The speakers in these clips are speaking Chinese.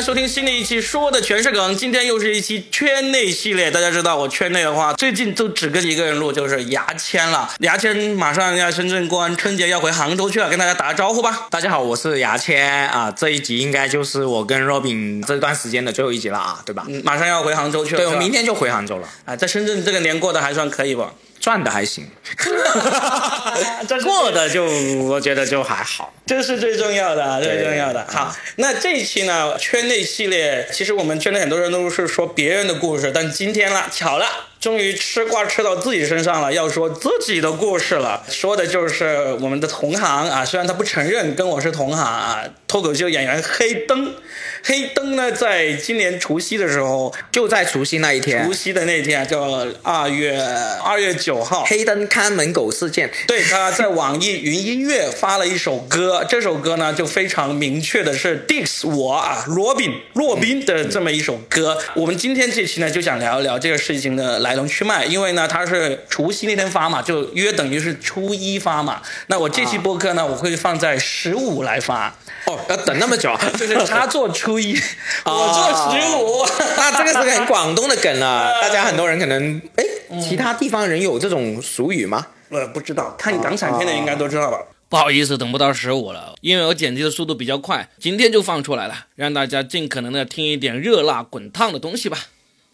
来收听新的一期，说的全是梗。今天又是一期圈内系列。大家知道我圈内的话，最近就只跟一个人录，就是牙签了。牙签马上要深圳过完春节要回杭州去了，跟大家打个招呼吧。大家好，我是牙签啊。这一集应该就是我跟 Robin 这段时间的最后一集了啊，对吧？嗯，马上要回杭州去了。对，我明天就回杭州了。啊，在深圳这个年过得还算可以吧？赚的还行，过的就我觉得就还好，这是最重要的，最重要的。好，那这一期呢，圈内系列，其实我们圈内很多人都是说别人的故事，但今天了，巧了，终于吃瓜吃到自己身上了，要说自己的故事了，说的就是我们的同行啊，虽然他不承认跟我是同行啊，脱口秀演员黑灯。黑灯呢，在今年除夕的时候，就在除夕那一天，除夕的那天，叫二月二月九号，黑灯看门狗事件。对，他在网易云音乐发了一首歌，这首歌呢就非常明确的是 diss 我啊，罗宾，洛宾的这么一首歌。我们今天这期呢就想聊一聊这个事情的来龙去脉，因为呢他是除夕那天发嘛，就约等于是初一发嘛。那我这期播客呢，我会放在十五来发。哦，要等那么久啊，就是他做初一，我做十五，那这个是很广东的梗了。大家很多人可能，哎，其他地方人有这种俗语吗？呃，不知道，看港产片的应该都知道吧。不好意思，等不到十五了，因为我剪辑的速度比较快，今天就放出来了，让大家尽可能的听一点热辣滚烫的东西吧。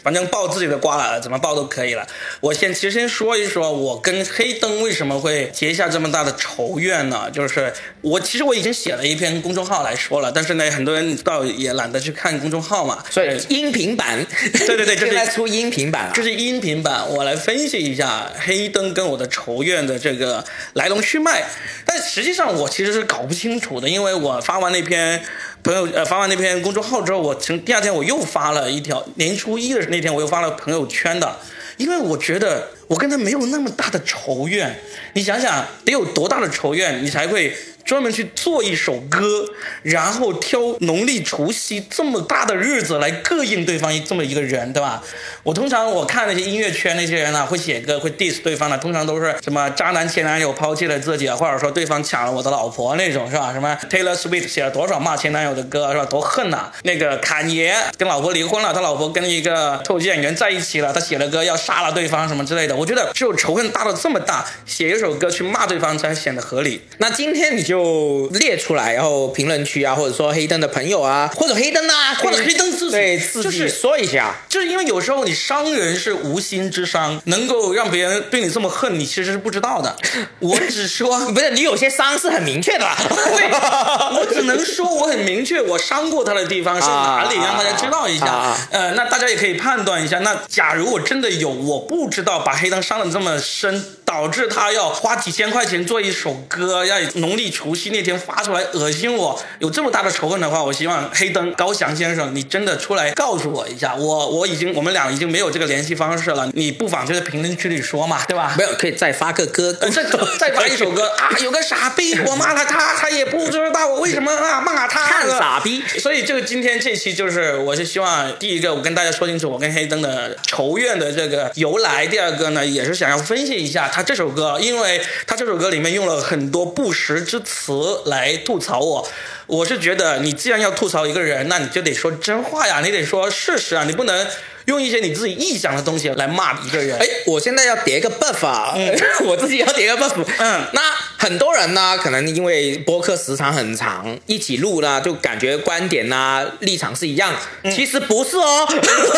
反正爆自己的瓜了，怎么爆都可以了。我先其实先说一说，我跟黑灯为什么会结下这么大的仇怨呢？就是我其实我已经写了一篇公众号来说了，但是呢，很多人倒也懒得去看公众号嘛。所以音频版，对对对，就是出音频版，这是音频版。我来分析一下黑灯跟我的仇怨的这个来龙去脉。但实际上我其实是搞不清楚的，因为我发完那篇。朋友呃发完那篇公众号之后，我从第二天我又发了一条年初一的那天我又发了朋友圈的，因为我觉得我跟他没有那么大的仇怨，你想想得有多大的仇怨，你才会。专门去做一首歌，然后挑农历除夕这么大的日子来膈应对方这么一个人，对吧？我通常我看那些音乐圈那些人呢，会写歌会 diss 对方的，通常都是什么渣男前男友抛弃了自己啊，或者说对方抢了我的老婆那种，是吧？什么 Taylor Swift 写了多少骂前男友的歌，是吧？多恨呐！那个侃爷跟老婆离婚了，他老婆跟一个脱口秀演员在一起了，他写了歌要杀了对方什么之类的。我觉得只有仇恨大到这么大，写一首歌去骂对方才显得合理。那今天你就。就列出来，然后评论区啊，或者说黑灯的朋友啊，或者黑灯啊，或者黑灯自己，对自己说一下，就是因为有时候你伤人是无心之伤，能够让别人对你这么恨，你其实是不知道的。我只说，不是你有些伤是很明确的，对，我只能说我很明确，我伤过他的地方是哪里，让大家知道一下。呃，那大家也可以判断一下。那假如我真的有，我不知道把黑灯伤的这么深，导致他要花几千块钱做一首歌，要农历除夕那天发出来恶心我，有这么大的仇恨的话，我希望黑灯高翔先生，你真的出来告诉我一下。我 我已经我们俩已经没有这个联系方式了，你不妨就在评论区里说嘛，对吧？没有，可以再发个歌，再再发一首歌啊！有个傻逼，我骂了他，他也不知道我为什么啊骂他。看傻逼，所以这个今天这期就是，我是希望第一个我跟大家说清楚我跟黑灯的仇怨的这个由来，第二个呢也是想要分析一下他这首歌，因为他这首歌里面用了很多不实之词。来吐槽我，我是觉得你既然要吐槽一个人，那你就得说真话呀，你得说事实啊，你不能用一些你自己臆想的东西来骂一个人。哎，我现在要叠个 buff 啊，我自己要叠个 buff。嗯，那很多人呢，可能因为播客时长很长，一起录呢，就感觉观点呐、立场是一样，其实不是哦。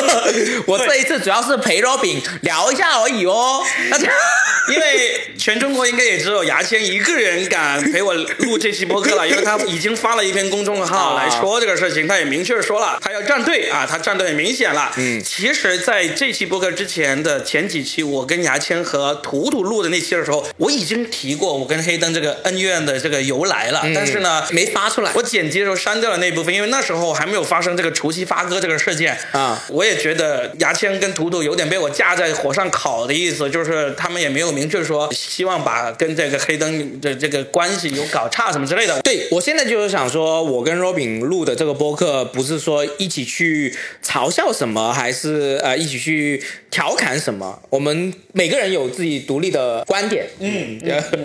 我这一次主要是陪 Robin 聊一下而已哦。那 因为全中国应该也只有牙签一个人敢陪我录这期播客了，因为他已经发了一篇公众号来说这个事情，他也明确说了他要站队啊，他站队很明显了。嗯，其实在这期播客之前的前几期，我跟牙签和图图录的那期的时候，我已经提过我跟黑灯这个恩怨的这个由来了，但是呢没发出来，我剪辑的时候删掉了那部分，因为那时候还没有发生这个除夕发歌这个事件啊。我也觉得牙签跟图图有点被我架在火上烤的意思，就是他们也没有。明确说希望把跟这个黑灯的这个关系有搞差什么之类的。对我现在就是想说，我跟 Robin 录的这个播客，不是说一起去嘲笑什么，还是呃一起去调侃什么？我们每个人有自己独立的观点。嗯，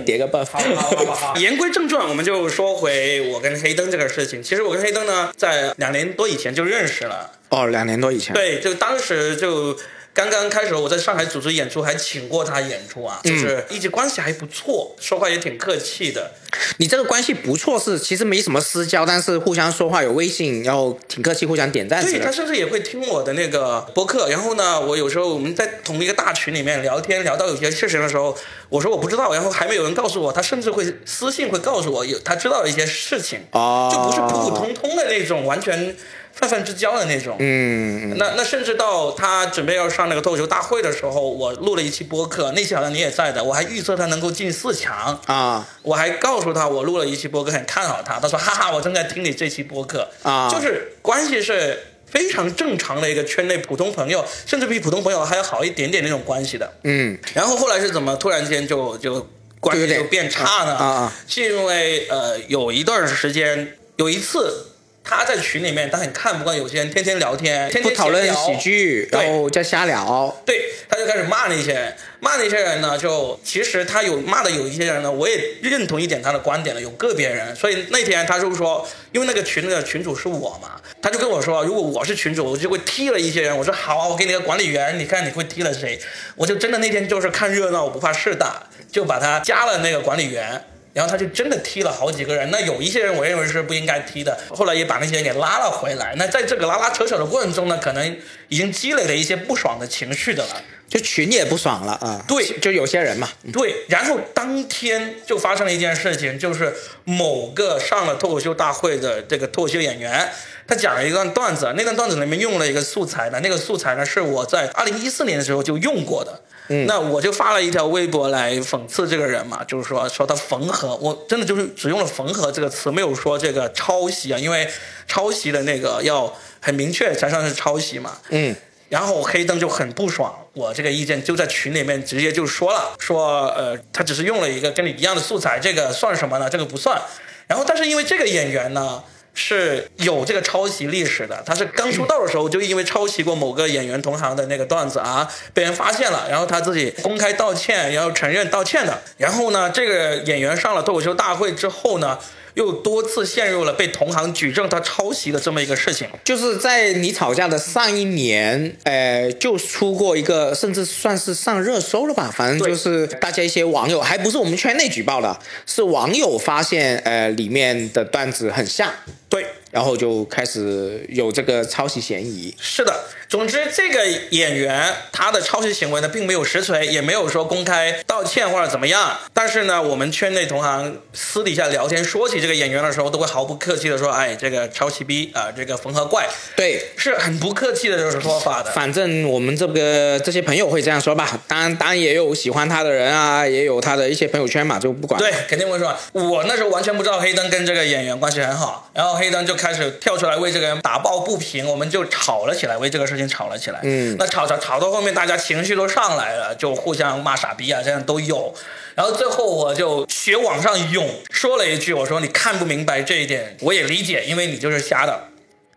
叠个 buff。好好好好。言归正传，我们就说回我跟黑灯这个事情。其实我跟黑灯呢，在两年多以前就认识了。哦，两年多以前。对，就当时就。刚刚开始，我在上海组织演出，还请过他演出啊，就是一直关系还不错，说话也挺客气的。你这个关系不错，是其实没什么私交，但是互相说话有微信，然后挺客气，互相点赞。对他甚至也会听我的那个播客，然后呢，我有时候我们在同一个大群里面聊天，聊到有些事情的时候，我说我不知道，然后还没有人告诉我，他甚至会私信会告诉我有他知道的一些事情，就不是普普通通的那种完全。泛泛之交的那种，嗯，那那甚至到他准备要上那个脱口秀大会的时候，我录了一期播客，那期好像你也在的，我还预测他能够进四强。啊，我还告诉他我录了一期播客，很看好他，他说哈哈，我正在听你这期播客。啊，就是关系是非常正常的一个圈内普通朋友，甚至比普通朋友还要好一点点那种关系的，嗯，然后后来是怎么突然间就就关系就变差呢？啊，是因为呃有一段时间有一次。他在群里面，他很看不惯有些人天天聊天，天天不讨论喜剧，然后在瞎聊。对，他就开始骂那些人，骂那些人呢，就其实他有骂的有一些人呢，我也认同一点他的观点了，有个别人。所以那天他就说，因为那个群的群主是我嘛，他就跟我说，如果我是群主，我就会踢了一些人。我说好啊，我给你个管理员，你看你会踢了谁？我就真的那天就是看热闹，我不怕事大，就把他加了那个管理员。然后他就真的踢了好几个人，那有一些人我认为是不应该踢的，后来也把那些人给拉了回来。那在这个拉拉扯扯的过程中呢，可能已经积累了一些不爽的情绪的了，就群也不爽了啊。对，就有些人嘛。对，然后当天就发生了一件事情，就是某个上了脱口秀大会的这个脱口秀演员，他讲了一段段子，那段段子里面用了一个素材呢，那个素材呢是我在二零一四年的时候就用过的。嗯那我就发了一条微博来讽刺这个人嘛，就是说说他缝合，我真的就是只用了缝合这个词，没有说这个抄袭啊，因为抄袭的那个要很明确才算是抄袭嘛。嗯，然后黑灯就很不爽，我这个意见就在群里面直接就说了，说呃他只是用了一个跟你一样的素材，这个算什么呢？这个不算。然后但是因为这个演员呢。是有这个抄袭历史的，他是刚出道的时候就因为抄袭过某个演员同行的那个段子啊，被人发现了，然后他自己公开道歉，然后承认道歉的。然后呢，这个演员上了脱口秀大会之后呢。又多次陷入了被同行举证他抄袭的这么一个事情，就是在你吵架的上一年，呃，就出过一个，甚至算是上热搜了吧。反正就是大家一些网友，还不是我们圈内举报的，是网友发现，呃，里面的段子很像，对，然后就开始有这个抄袭嫌疑。是的。总之，这个演员他的抄袭行为呢，并没有实锤，也没有说公开道歉或者怎么样。但是呢，我们圈内同行私底下聊天说起这个演员的时候，都会毫不客气的说：“哎，这个抄袭逼啊，这个缝合怪。”对，是很不客气的这种说法的。反正我们这个这些朋友会这样说吧。当然，当然也有喜欢他的人啊，也有他的一些朋友圈嘛，就不管。对，肯定会说。我那时候完全不知道黑灯跟这个演员关系很好，然后黑灯就开始跳出来为这个人打抱不平，我们就吵了起来，为这个事情。吵了起来，嗯，那吵吵吵到后面，大家情绪都上来了，就互相骂傻逼啊，这样都有。然后最后我就血往上涌，说了一句：“我说你看不明白这一点，我也理解，因为你就是瞎的。”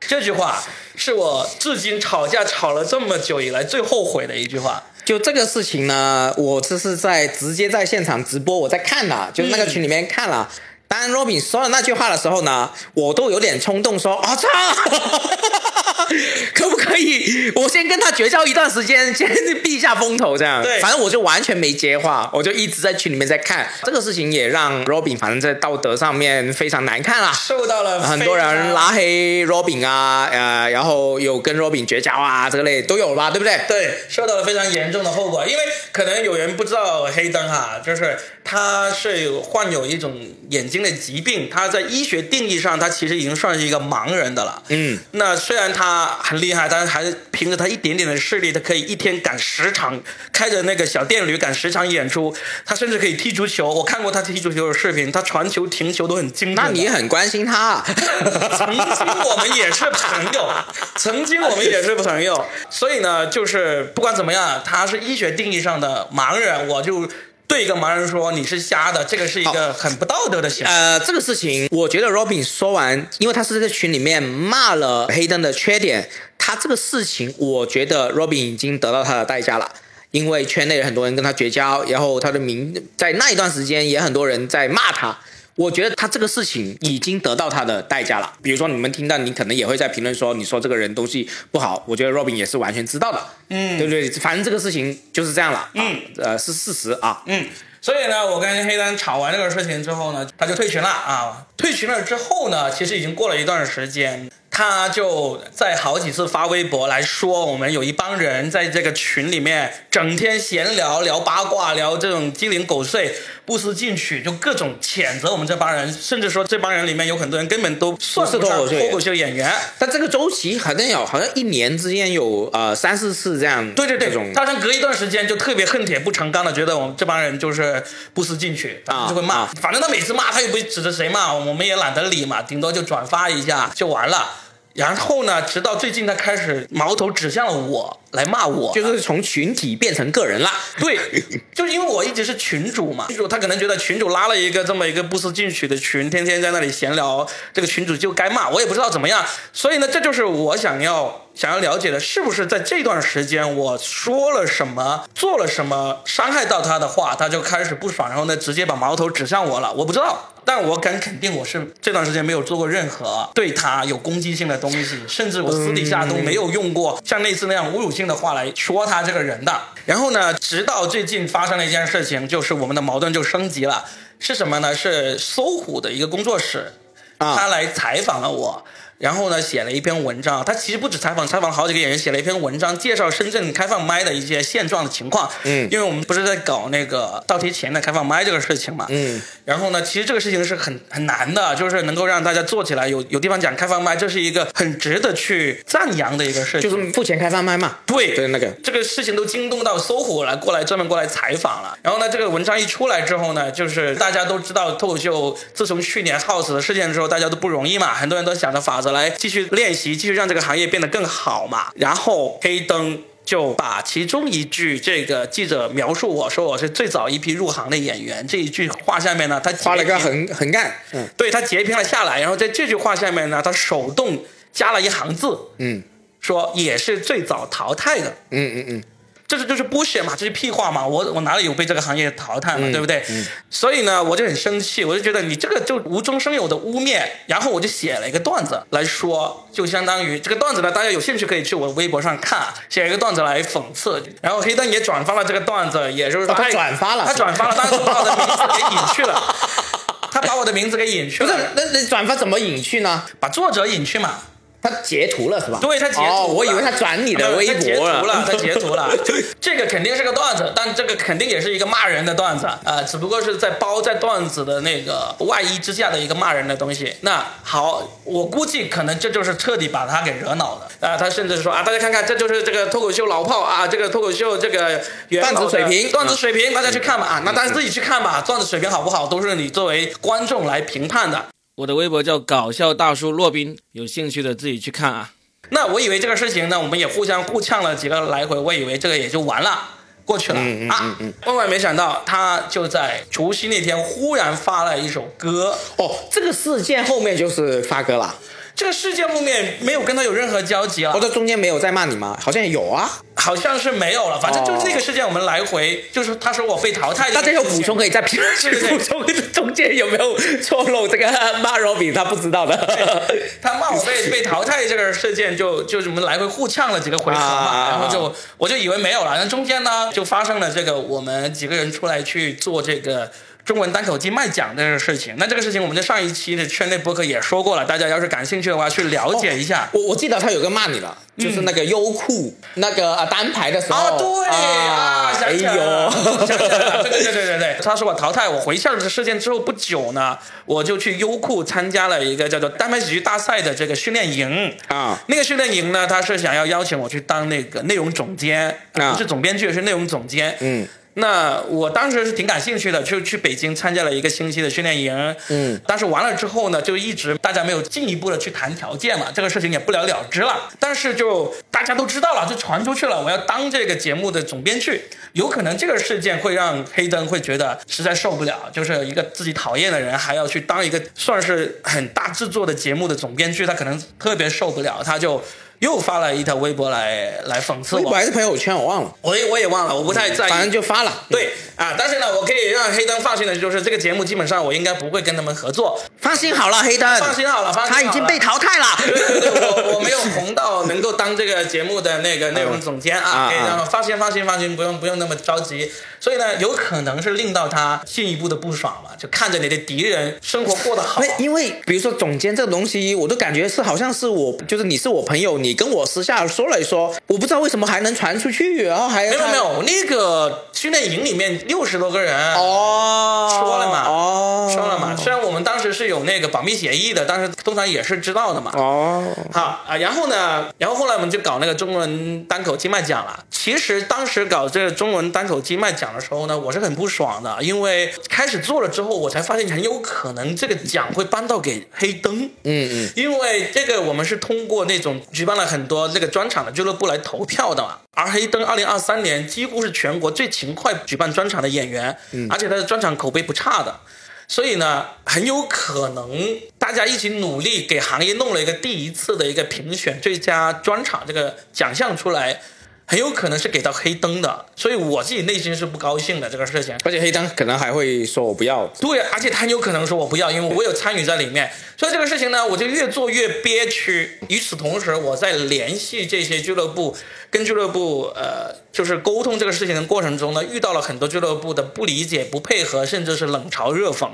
这句话是我至今吵架吵了这么久以来最后悔的一句话。就这个事情呢，我这是在直接在现场直播，我在看的，就是那个群里面看了。当 Robin 说了那句话的时候呢，我都有点冲动说：“啊操！” 可不可以？我先跟他绝交一段时间，先避一下风头，这样。对，反正我就完全没接话，我就一直在群里面在看。这个事情也让 Robin 反正在道德上面非常难看啦，受到了很多人拉黑 Robin 啊，呃，然后有跟 Robin 绝交啊，这个类都有了吧，对不对？对，受到了非常严重的后果。因为可能有人不知道黑灯哈，就是他是患有一种眼睛的疾病，他在医学定义上，他其实已经算是一个盲人的了。嗯，那虽然他。很厉害，但是还是凭着他一点点的视力，他可以一天赶十场，开着那个小电驴赶十场演出。他甚至可以踢足球，我看过他踢足球的视频，他传球、停球都很精准。那你很关心他？曾经我们也是朋友，曾经我们也是朋友。所以呢，就是不管怎么样，他是医学定义上的盲人，我就。对一个盲人说你是瞎的，这个是一个很不道德的行为。呃，这个事情，我觉得 Robin 说完，因为他是在群里面骂了黑灯的缺点，他这个事情，我觉得 Robin 已经得到他的代价了。因为圈内很多人跟他绝交，然后他的名在那一段时间也很多人在骂他。我觉得他这个事情已经得到他的代价了。比如说你们听到，你可能也会在评论说，你说这个人东西不好。我觉得 Robin 也是完全知道的，嗯，对不对？反正这个事情就是这样了，嗯，呃，是事实啊，嗯。所以呢，我跟黑灯吵完这个事情之后呢，他就退群了啊。退群了之后呢，其实已经过了一段时间。他就在好几次发微博来说，我们有一帮人在这个群里面整天闲聊、聊八卦、聊这种鸡零狗碎、不思进取，就各种谴责我们这帮人，甚至说这帮人里面有很多人根本都算不上脱口秀演员。但这个周期好像有，好像一年之间有呃三四次这样。对对对，他好像隔一段时间就特别恨铁不成钢的，觉得我们这帮人就是不思进取，就会骂。反正他每次骂，他也不指着谁骂，我们也懒得理嘛，顶多就转发一下就完了。然后呢？直到最近，他开始矛头指向了我，来骂我，就是从群体变成个人了。对，就是因为我一直是群主嘛，群主他可能觉得群主拉了一个这么一个不思进取的群，天天在那里闲聊，这个群主就该骂，我也不知道怎么样。所以呢，这就是我想要想要了解的，是不是在这段时间我说了什么，做了什么伤害到他的话，他就开始不爽，然后呢，直接把矛头指向我了。我不知道。但我敢肯定，我是这段时间没有做过任何对他有攻击性的东西，甚至我私底下都没有用过像类似那样侮辱性的话来说他这个人的。然后呢，直到最近发生了一件事情，就是我们的矛盾就升级了。是什么呢？是搜狐的一个工作室，他来采访了我。然后呢，写了一篇文章。他其实不止采访，采访了好几个演员，写了一篇文章，介绍深圳开放麦的一些现状的情况。嗯，因为我们不是在搞那个倒贴钱的开放麦这个事情嘛。嗯。然后呢，其实这个事情是很很难的，就是能够让大家做起来，有有地方讲开放麦，这是一个很值得去赞扬的一个事情。就是付钱开放麦嘛。对。对那个。这个事情都惊动到搜狐来过来专门过来采访了。然后呢，这个文章一出来之后呢，就是大家都知道脱口秀自从去年 House 的事件之后，大家都不容易嘛，很多人都想着法子来继续练。练习继续让这个行业变得更好嘛？然后黑灯就把其中一句这个记者描述我说我是最早一批入行的演员这一句话下面呢，他画了个横横杠，嗯，对他截屏了下来，然后在这句话下面呢，他手动加了一行字，嗯，说也是最早淘汰的，嗯嗯嗯。这是就是剥削嘛，这是屁话嘛，我我哪里有被这个行业淘汰嘛，对不对？所以呢，我就很生气，我就觉得你这个就无中生有的污蔑，然后我就写了一个段子来说，就相当于这个段子呢，大家有兴趣可以去我微博上看，写一个段子来讽刺。然后黑灯也转发了这个段子，也就是说他转发了，他转发了，但是把我的名字给 隐去了，他把我的名字给隐去了。不是，那那转发怎么隐去呢？把作者隐去嘛。他截图了是吧？对他截图，哦，我以为他转你的微博了。他截图了，这个肯定是个段子，但这个肯定也是一个骂人的段子啊，只不过是在包在段子的那个外衣之下的一个骂人的东西。那好，我估计可能这就是彻底把他给惹恼了啊！他甚至说啊，大家看看，这就是这个脱口秀老炮啊，这个脱口秀这个段子水平，段子水平，大家去看吧啊，那大家自己去看吧，段子水平好不好，都是你作为观众来评判的。我的微博叫搞笑大叔洛宾，有兴趣的自己去看啊。那我以为这个事情呢，我们也互相互呛了几个来回，我以为这个也就完了，过去了啊。万万没想到，他就在除夕那天忽然发了一首歌。哦，这个事件后面就是发歌了。这个事件后面没有跟他有任何交集了。我在中间没有在骂你吗？好像有啊，好像是没有了。反正就是那个事件，我们来回就是他说我被淘汰。大家有补充可以在评论区补充，中间有没有错漏？这个骂罗比他不知道的。他骂我被被淘汰这个事件，就就是我们来回互呛了几个回合嘛，然后就我就以为没有了。那中间呢，就发生了这个我们几个人出来去做这个。中文单口金卖奖这个事情，那这个事情我们在上一期的圈内播客也说过了，大家要是感兴趣的话，去了解一下。我我记得他有个骂你了，就是那个优酷那个啊单排的时候。啊对啊，哎呦，对对对对对，他说我淘汰我回校的事件之后不久呢，我就去优酷参加了一个叫做单排喜剧大赛的这个训练营啊。那个训练营呢，他是想要邀请我去当那个内容总监，不是总编剧，是内容总监。嗯。那我当时是挺感兴趣的，就去北京参加了一个星期的训练营。嗯，但是完了之后呢，就一直大家没有进一步的去谈条件嘛，这个事情也不了了之了。但是就大家都知道了，就传出去了，我要当这个节目的总编剧，有可能这个事件会让黑灯会觉得实在受不了，就是一个自己讨厌的人还要去当一个算是很大制作的节目的总编剧，他可能特别受不了，他就。又发了一条微博来来讽刺我，还是朋友圈我忘了，我也我也忘了，我不太在意，反正就发了。对啊，但是呢，我可以让黑灯放心的，就是这个节目基本上我应该不会跟他们合作。放心好了，黑灯，放心好了，放心他已经被淘汰了。对对对，我我红到能够当这个节目的那个内容总监啊，可以让放心放心放心，不用不用那么着急。所以呢，有可能是令到他进一步的不爽嘛，就看着你的敌人生活过得好。因为比如说总监这个东西，我都感觉是好像是我，就是你是我朋友，你跟我私下。说了一说，我不知道为什么还能传出去，然后还没有没有那个训练营里面六十多个人哦，说了嘛哦，说了嘛。虽然我们当时是有那个保密协议的，但是通常也是知道的嘛。哦，好啊，然后呢，然后后来我们就搞那个中文单口金麦奖了。其实当时搞这个中文单口金麦奖的时候呢，我是很不爽的，因为开始做了之后，我才发现很有可能这个奖会颁到给黑灯。嗯嗯，因为这个我们是通过那种举办了很多这个。专场的俱乐部来投票的嘛，而黑灯二零二三年几乎是全国最勤快举办专场的演员，而且他的专场口碑不差的，所以呢，很有可能大家一起努力给行业弄了一个第一次的一个评选最佳专场这个奖项出来。很有可能是给到黑灯的，所以我自己内心是不高兴的这个事情。而且黑灯可能还会说我不要。对，而且他很有可能说我不要，因为我有参与在里面。所以这个事情呢，我就越做越憋屈。与此同时，我在联系这些俱乐部，跟俱乐部呃，就是沟通这个事情的过程中呢，遇到了很多俱乐部的不理解、不配合，甚至是冷嘲热讽，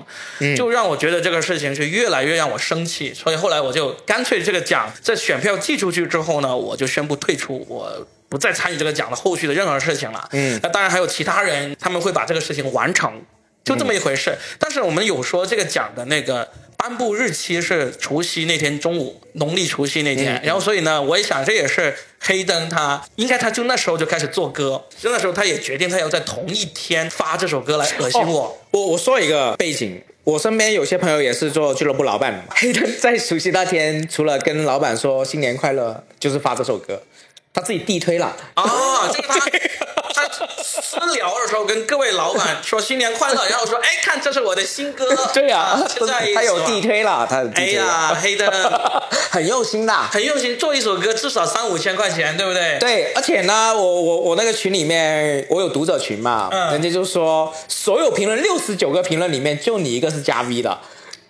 就让我觉得这个事情是越来越让我生气。所以后来我就干脆这个奖在选票寄出去之后呢，我就宣布退出。我。不再参与这个奖的后续的任何事情了。嗯，那当然还有其他人，他们会把这个事情完成，就这么一回事。但是我们有说这个奖的那个颁布日期是除夕那天中午，农历除夕那天。然后所以呢，我也想这也是黑灯他应该他就那时候就开始做歌，就那时候他也决定他要在同一天发这首歌来恶心我。我我说一个背景，我身边有些朋友也是做俱乐部老板的嘛。黑灯在除夕那天，除了跟老板说新年快乐，就是发这首歌。他自己地推了哦，就是他 他私聊的时候跟各位老板说新年快乐，然后说哎看这是我的新歌，对呀，现在他有地推了，他哎呀黑的 很用心的，很用心做一首歌至少三五千块钱，对不对？对，而且呢，我我我那个群里面我有读者群嘛，人家就说所有评论六十九个评论里面就你一个是加 V 的。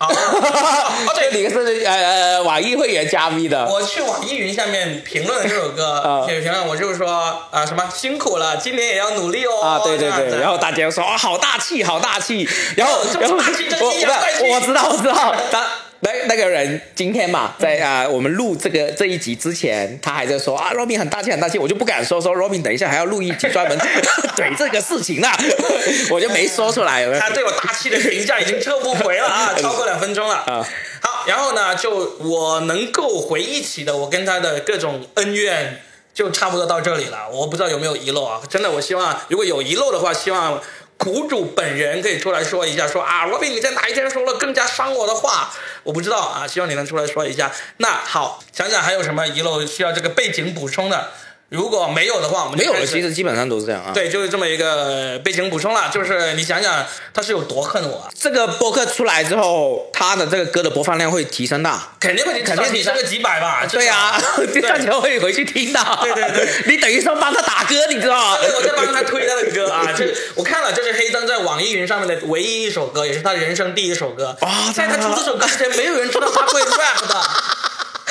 哦，对，你是呃呃网易会员加 V 的。我去网易云下面评论这首歌，写 评论，我就是说啊什么辛苦了，今年也要努力哦。啊，对对对，然后大家说啊好大气，好大气，然后然后我我知道我知道 他。那那个人今天嘛，在啊，我们录这个这一集之前，他还在说啊，Robin 很大气很大气，我就不敢说说 Robin，等一下还要录一集专门 怼这个事情呢，我就没说出来。他对我大气的评价已经撤不回了啊，超过两分钟了啊。好，然后呢，就我能够回忆起的，我跟他的各种恩怨，就差不多到这里了。我不知道有没有遗漏啊？真的，我希望如果有遗漏的话，希望。谷主本人可以出来说一下，说啊，罗比你在哪一天说了更加伤我的话？我不知道啊，希望你能出来说一下。那好，想想还有什么遗漏需要这个背景补充的。如果没有的话，我们没有了。其实基本上都是这样啊。对，就是这么一个背景补充了。就是你想想，他是有多恨我。这个播客出来之后，他的这个歌的播放量会提升的，肯定会，肯定提升个几百吧。对呀，大家会回去听的。对对对，你等于说帮他打歌，你知道吗？我在帮他推他的歌啊。这我看了，这是黑灯在网易云上面的唯一一首歌，也是他人生第一首歌。啊，在他出这首歌之前，没有人知道他会 rap 的。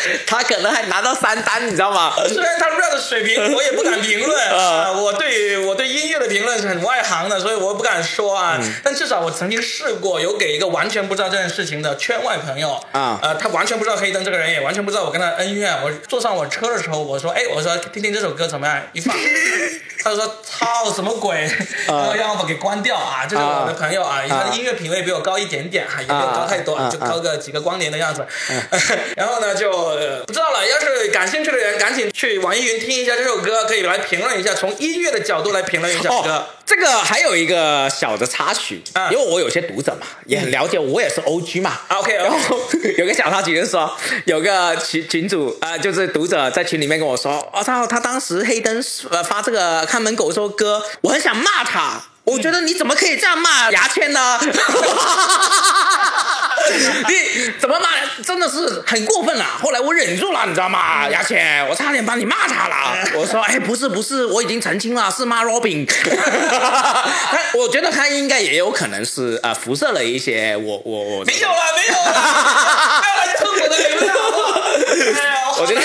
他可能还拿到三单，你知道吗？虽然他 rap 的水平，我也不敢评论啊。我对我对音乐的评论是很外行的，所以我不敢说啊。但至少我曾经试过，有给一个完全不知道这件事情的圈外朋友啊，呃，他完全不知道黑灯这个人，也完全不知道我跟他恩怨。我坐上我车的时候，我说，哎，我说听听这首歌怎么样？一放，他就说操，什么鬼？然后让我给关掉啊。这是我的朋友啊，他的音乐品味比我高一点点，哈，也没有高太多，就高个几个光年的样子。然后呢，就。呃，不知道了。要是感兴趣的人，赶紧去网易云听一下这首歌，可以来评论一下，从音乐的角度来评论一下歌。哦，这个还有一个小的插曲，嗯因为我有些读者嘛，也很了解，我也是 OG 嘛。OK，然后 有个小插曲就是说，有个群群主呃，就是读者在群里面跟我说，我、操，他当时黑灯呃发这个看门狗这首歌，我很想骂他。我觉得你怎么可以这样骂牙签呢？你怎么骂？真的是很过分了。后来我忍住了，你知道吗？牙签，我差点把你骂他了。我说，哎，不是不是，我已经澄清了，是骂 Robin。他我觉得他应该也有可能是呃辐射了一些我我我没有了，没有了，不要来蹭我的流量，我觉得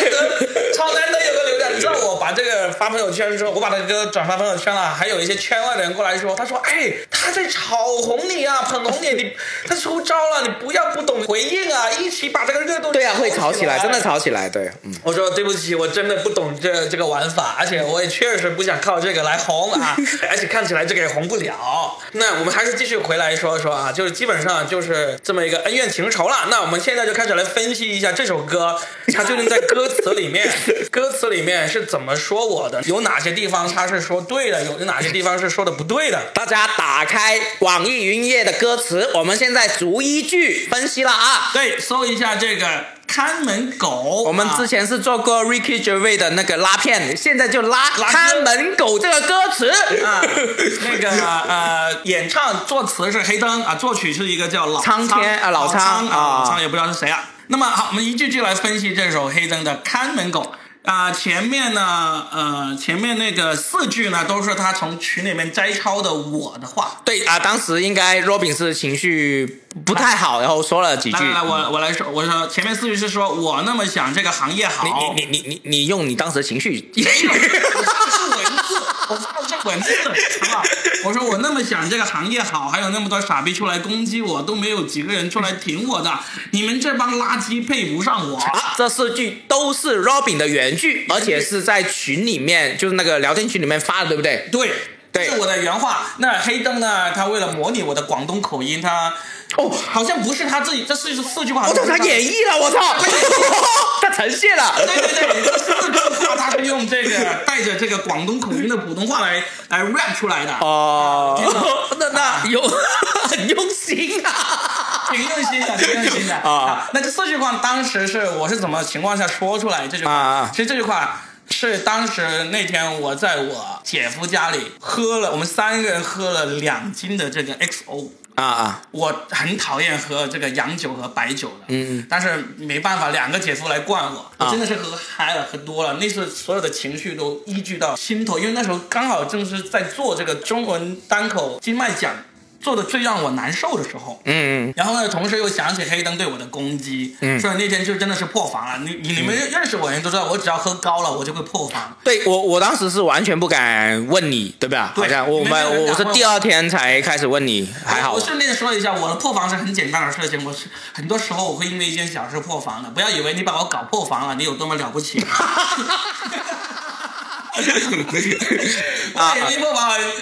这个发朋友圈之后，我把这个转发朋友圈了，还有一些圈外的人过来说，他说：“哎，他在炒红你啊，捧红你，你他出招了，你不要不懂回应啊，一起把这个热度对啊，会吵起来，真的吵。”吵起来，对，嗯。我说对不起，我真的不懂这这个玩法，而且我也确实不想靠这个来红啊，而且看起来这个也红不了。那我们还是继续回来说说啊，就是基本上就是这么一个恩怨情仇了。那我们现在就开始来分析一下这首歌，它究竟在歌词里面，歌词里面是怎么说我的，有哪些地方他是说对的，有有哪些地方是说的不对的。大家打开网易云音乐的歌词，我们现在逐一句分析了啊。对，搜一下这个看门狗，我们啊之前是做过 Ricky Gervais 的那个拉片，现在就拉拉看门狗这个歌词啊，那个呃，演唱作词是黑灯啊，作曲是一个叫老苍天啊老老苍啊，啊老苍也不知道是谁啊。那么好，我们一句句来分析这首黑灯的《看门狗》啊、前面呢，呃，前面那个四句呢，都是他从群里面摘抄的我的话。对啊，当时应该 Robin 是情绪不太好，然后说了几句。来来来，我我来说，我说前面四句是说我那么想这个行业好，你你你你你你用你当时的情绪，没有，我说的是文字，我说的是文字，好不好？我说我那么想这个行业好，还有那么多傻逼出来攻击我，都没有几个人出来挺我的，你们这帮垃圾配不上我。啊，这四句都是 Robin 的原句，而且是在群里面，就是那个聊天群里面发的，对不对？对，对这是我的原话。那黑灯呢？他为了模拟我的广东口音，他哦，好像不是他自己，这四四句话我操，他他演绎了，我操，他呈现了。对对对，这四句话他是用这个带着这个广东口音的普通话来来 rap 出来的。哦，那啊那有 很用心啊。挺用心的，挺用心的啊那这四句话当时是我是怎么情况下说出来这句话？其实这句话是当时那天我在我姐夫家里喝了，我们三个人喝了两斤的这个 XO。啊啊，我很讨厌喝这个洋酒和白酒的，嗯嗯。但是没办法，两个姐夫来灌我，我啊真的是喝嗨了，喝多了，那次所有的情绪都依据到心头，因为那时候刚好正是在做这个中文单口金麦奖做的最让我难受的时候，嗯，然后呢，同时又想起黑灯对我的攻击，嗯所以那天就真的是破防了。你你你们认识我的人都知道，我只要喝高了，我就会破防。对我我当时是完全不敢问你，对吧？对好像我们我是第二天才开始问你，还好。我顺便说一下，我的破防是很简单的事情，我是很多时候我会因为一件小事破防的，不要以为你把我搞破防了，你有多么了不起。啊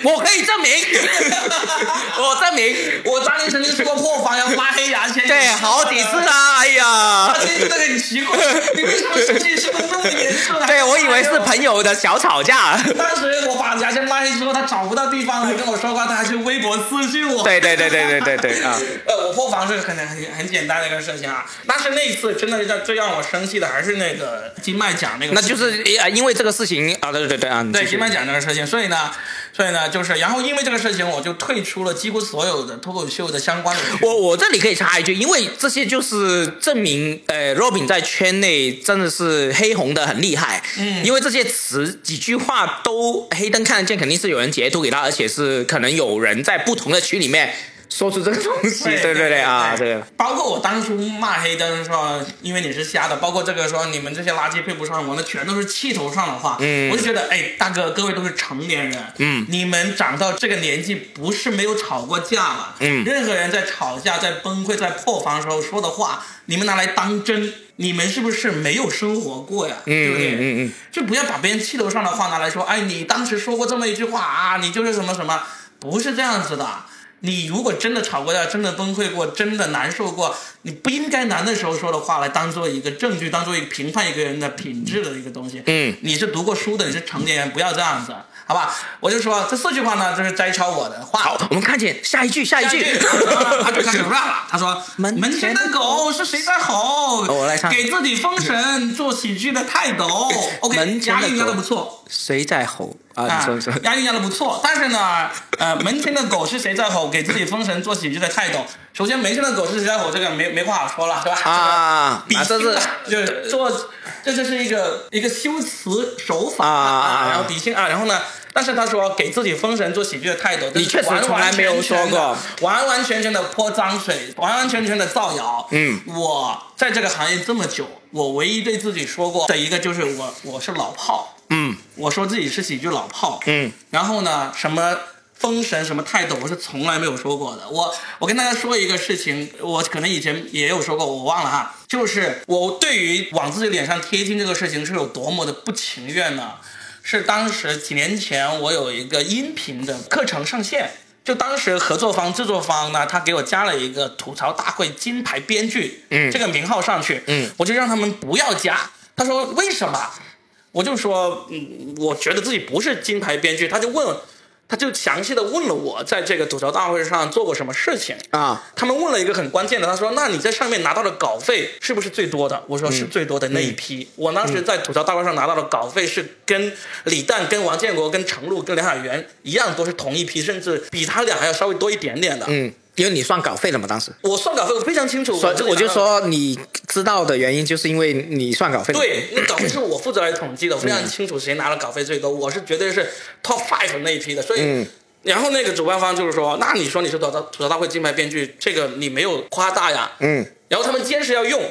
我可以证明，我证明，我当年曾经说过破防要拉黑牙签，对，好几次啦，哎呀。而，且真的很奇怪，你为什么事情是那么严重？对我以为是朋友的小吵架，当时我把牙签拉黑之后，他找不到地方来跟我说话，他还去微博私信我。对对对对对对对啊，呃，我破防是很很很简单的一个事情啊。但是那一次真的让最让我生气的还是那个金麦奖那个，那就是呃因为这个事情对对对啊，对金麦奖这个事情，所以呢，所以呢，就是然后因为这个事情，我就退出了几乎所有的脱口秀的相关的群。我我这里可以插一句，因为这些就是证明，呃，Robin 在圈内真的是黑红的很厉害。嗯因为这些词几句话都黑灯看得见，肯定是有人截图给他，而且是可能有人在不同的群里面说出这个东西。对对对啊，对包括我当初骂黑灯说，因为你是瞎的，包括这个说你们这些垃圾配不上我，那全都是气头上的话。嗯我就觉得，哎，大哥，各位都是成年人，嗯你们长到这个年纪，不是没有吵过架嘛，嗯任何人在吵架、在崩溃、在破防的时候说的话，你们拿来当真，你们是不是没有生活过呀？对不对？嗯嗯嗯就不要把别人气头上的话拿来说，哎，你当时说过这么一句话啊，你就是什么什么，不是这样子的。你如果真的吵过架，真的崩溃过，真的难受过，你不应该难的时候说的话来当做一个证据，当做一个评判一个人的品质的一个东西。嗯，你是读过书的，你是成年人，不要这样子，好吧？我就说这四句话呢，就是摘抄我的话。好，我们看见下一句，下一句。他就开始 rap 了，他说：“门门前的狗是谁在吼？我来唱给自己封神，做喜剧的泰斗。OK，门前的押韵押的狗不错。谁在吼啊？啊你说说。押韵押的不错，但是呢，呃，门前的狗是谁在吼？给自己封神做喜剧的泰斗。首先，门前的狗是谁在吼？这个没没话好说了，是吧？啊这个啊这是比心啊就是做，这就是一个一个修辞手法啊然后比心啊，然后呢？但是他说给自己封神做喜剧的泰斗，这你确实完从来没有说过，完完全全的泼脏水，完完全全的造谣。嗯，我在这个行业这么久，我唯一对自己说过的一个就是我我是老炮，嗯我说自己是喜剧老炮，嗯，然后呢，什么封神什么泰斗，我是从来没有说过的。我我跟大家说一个事情，我可能以前也有说过，我忘了哈，就是我对于往自己脸上贴金这个事情是有多么的不情愿呢？是当时几年前我有一个音频的课程上线。就当时合作方、制作方呢，他给我加了一个吐槽大会金牌编剧，嗯这个名号上去，嗯，我就让他们不要加。他说为什么？我就说，嗯，我觉得自己不是金牌编剧，他就问，他就详细的问了我在这个吐槽大会上做过什么事情。啊，他们问了一个很关键的，他说：“那你在上面拿到的稿费是不是最多的？”我说：“是最多的那一批。我当时在吐槽大会上拿到的稿费是跟李诞、跟王建国、跟程璐、跟梁海源一样，都是同一批，甚至比他俩还要稍微多一点点的。嗯，因为你算稿费了嘛，当时。我算稿费我非常清楚，所以我就说你知道的原因，就是因为你算稿费。，对，那稿费是我负责来统计的，我非常清楚谁拿了稿费最多，我是绝对是 top five 那一批的，所以。嗯然后那个主办方就是说，那你说你是吐槽吐槽大会金牌编剧，这个你没有夸大呀。嗯然后他们坚持要用，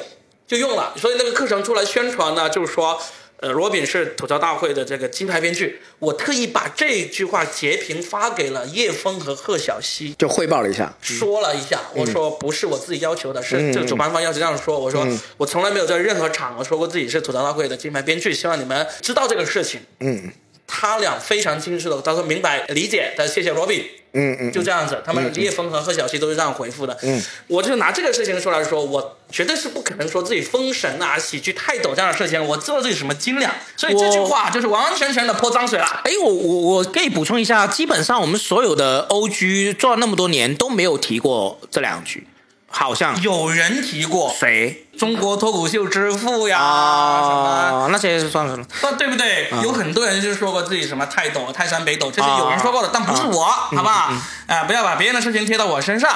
就用了。所以那个课程出来宣传呢，就是说，呃，罗宾是吐槽大会的这个金牌编剧。我特意把这句话截屏发给了叶枫和贺小西，就汇报了一下。说了一下，我说不是我自己要求的，是嗯这个主办方要求这样说。我说我从来没有在任何场合说过自己是吐槽大会的金牌编剧，希望你们知道这个事情。嗯他俩非常清楚的，他说明白理解的，谢谢罗宾。嗯嗯，就这样子，他们叶峰和贺小西都是这样回复的。嗯，我就拿这个事情出来说，我绝对是不可能说自己封神啊、喜剧泰斗这样的事情，我知道自己什么斤两，所以这句话就是完完全全的泼脏水了。哎，我我我可以补充一下，基本上我们所有的 OG 做了那么多年都没有提过这两句，好像有人提过谁中国脱口秀之父呀，什么。啊？那些算了，算对不对？有很多人就说过自己什么泰斗、泰山北斗，这是啊有人说过的，但不是我，好不好？啊，不要把别人的事情贴到我身上。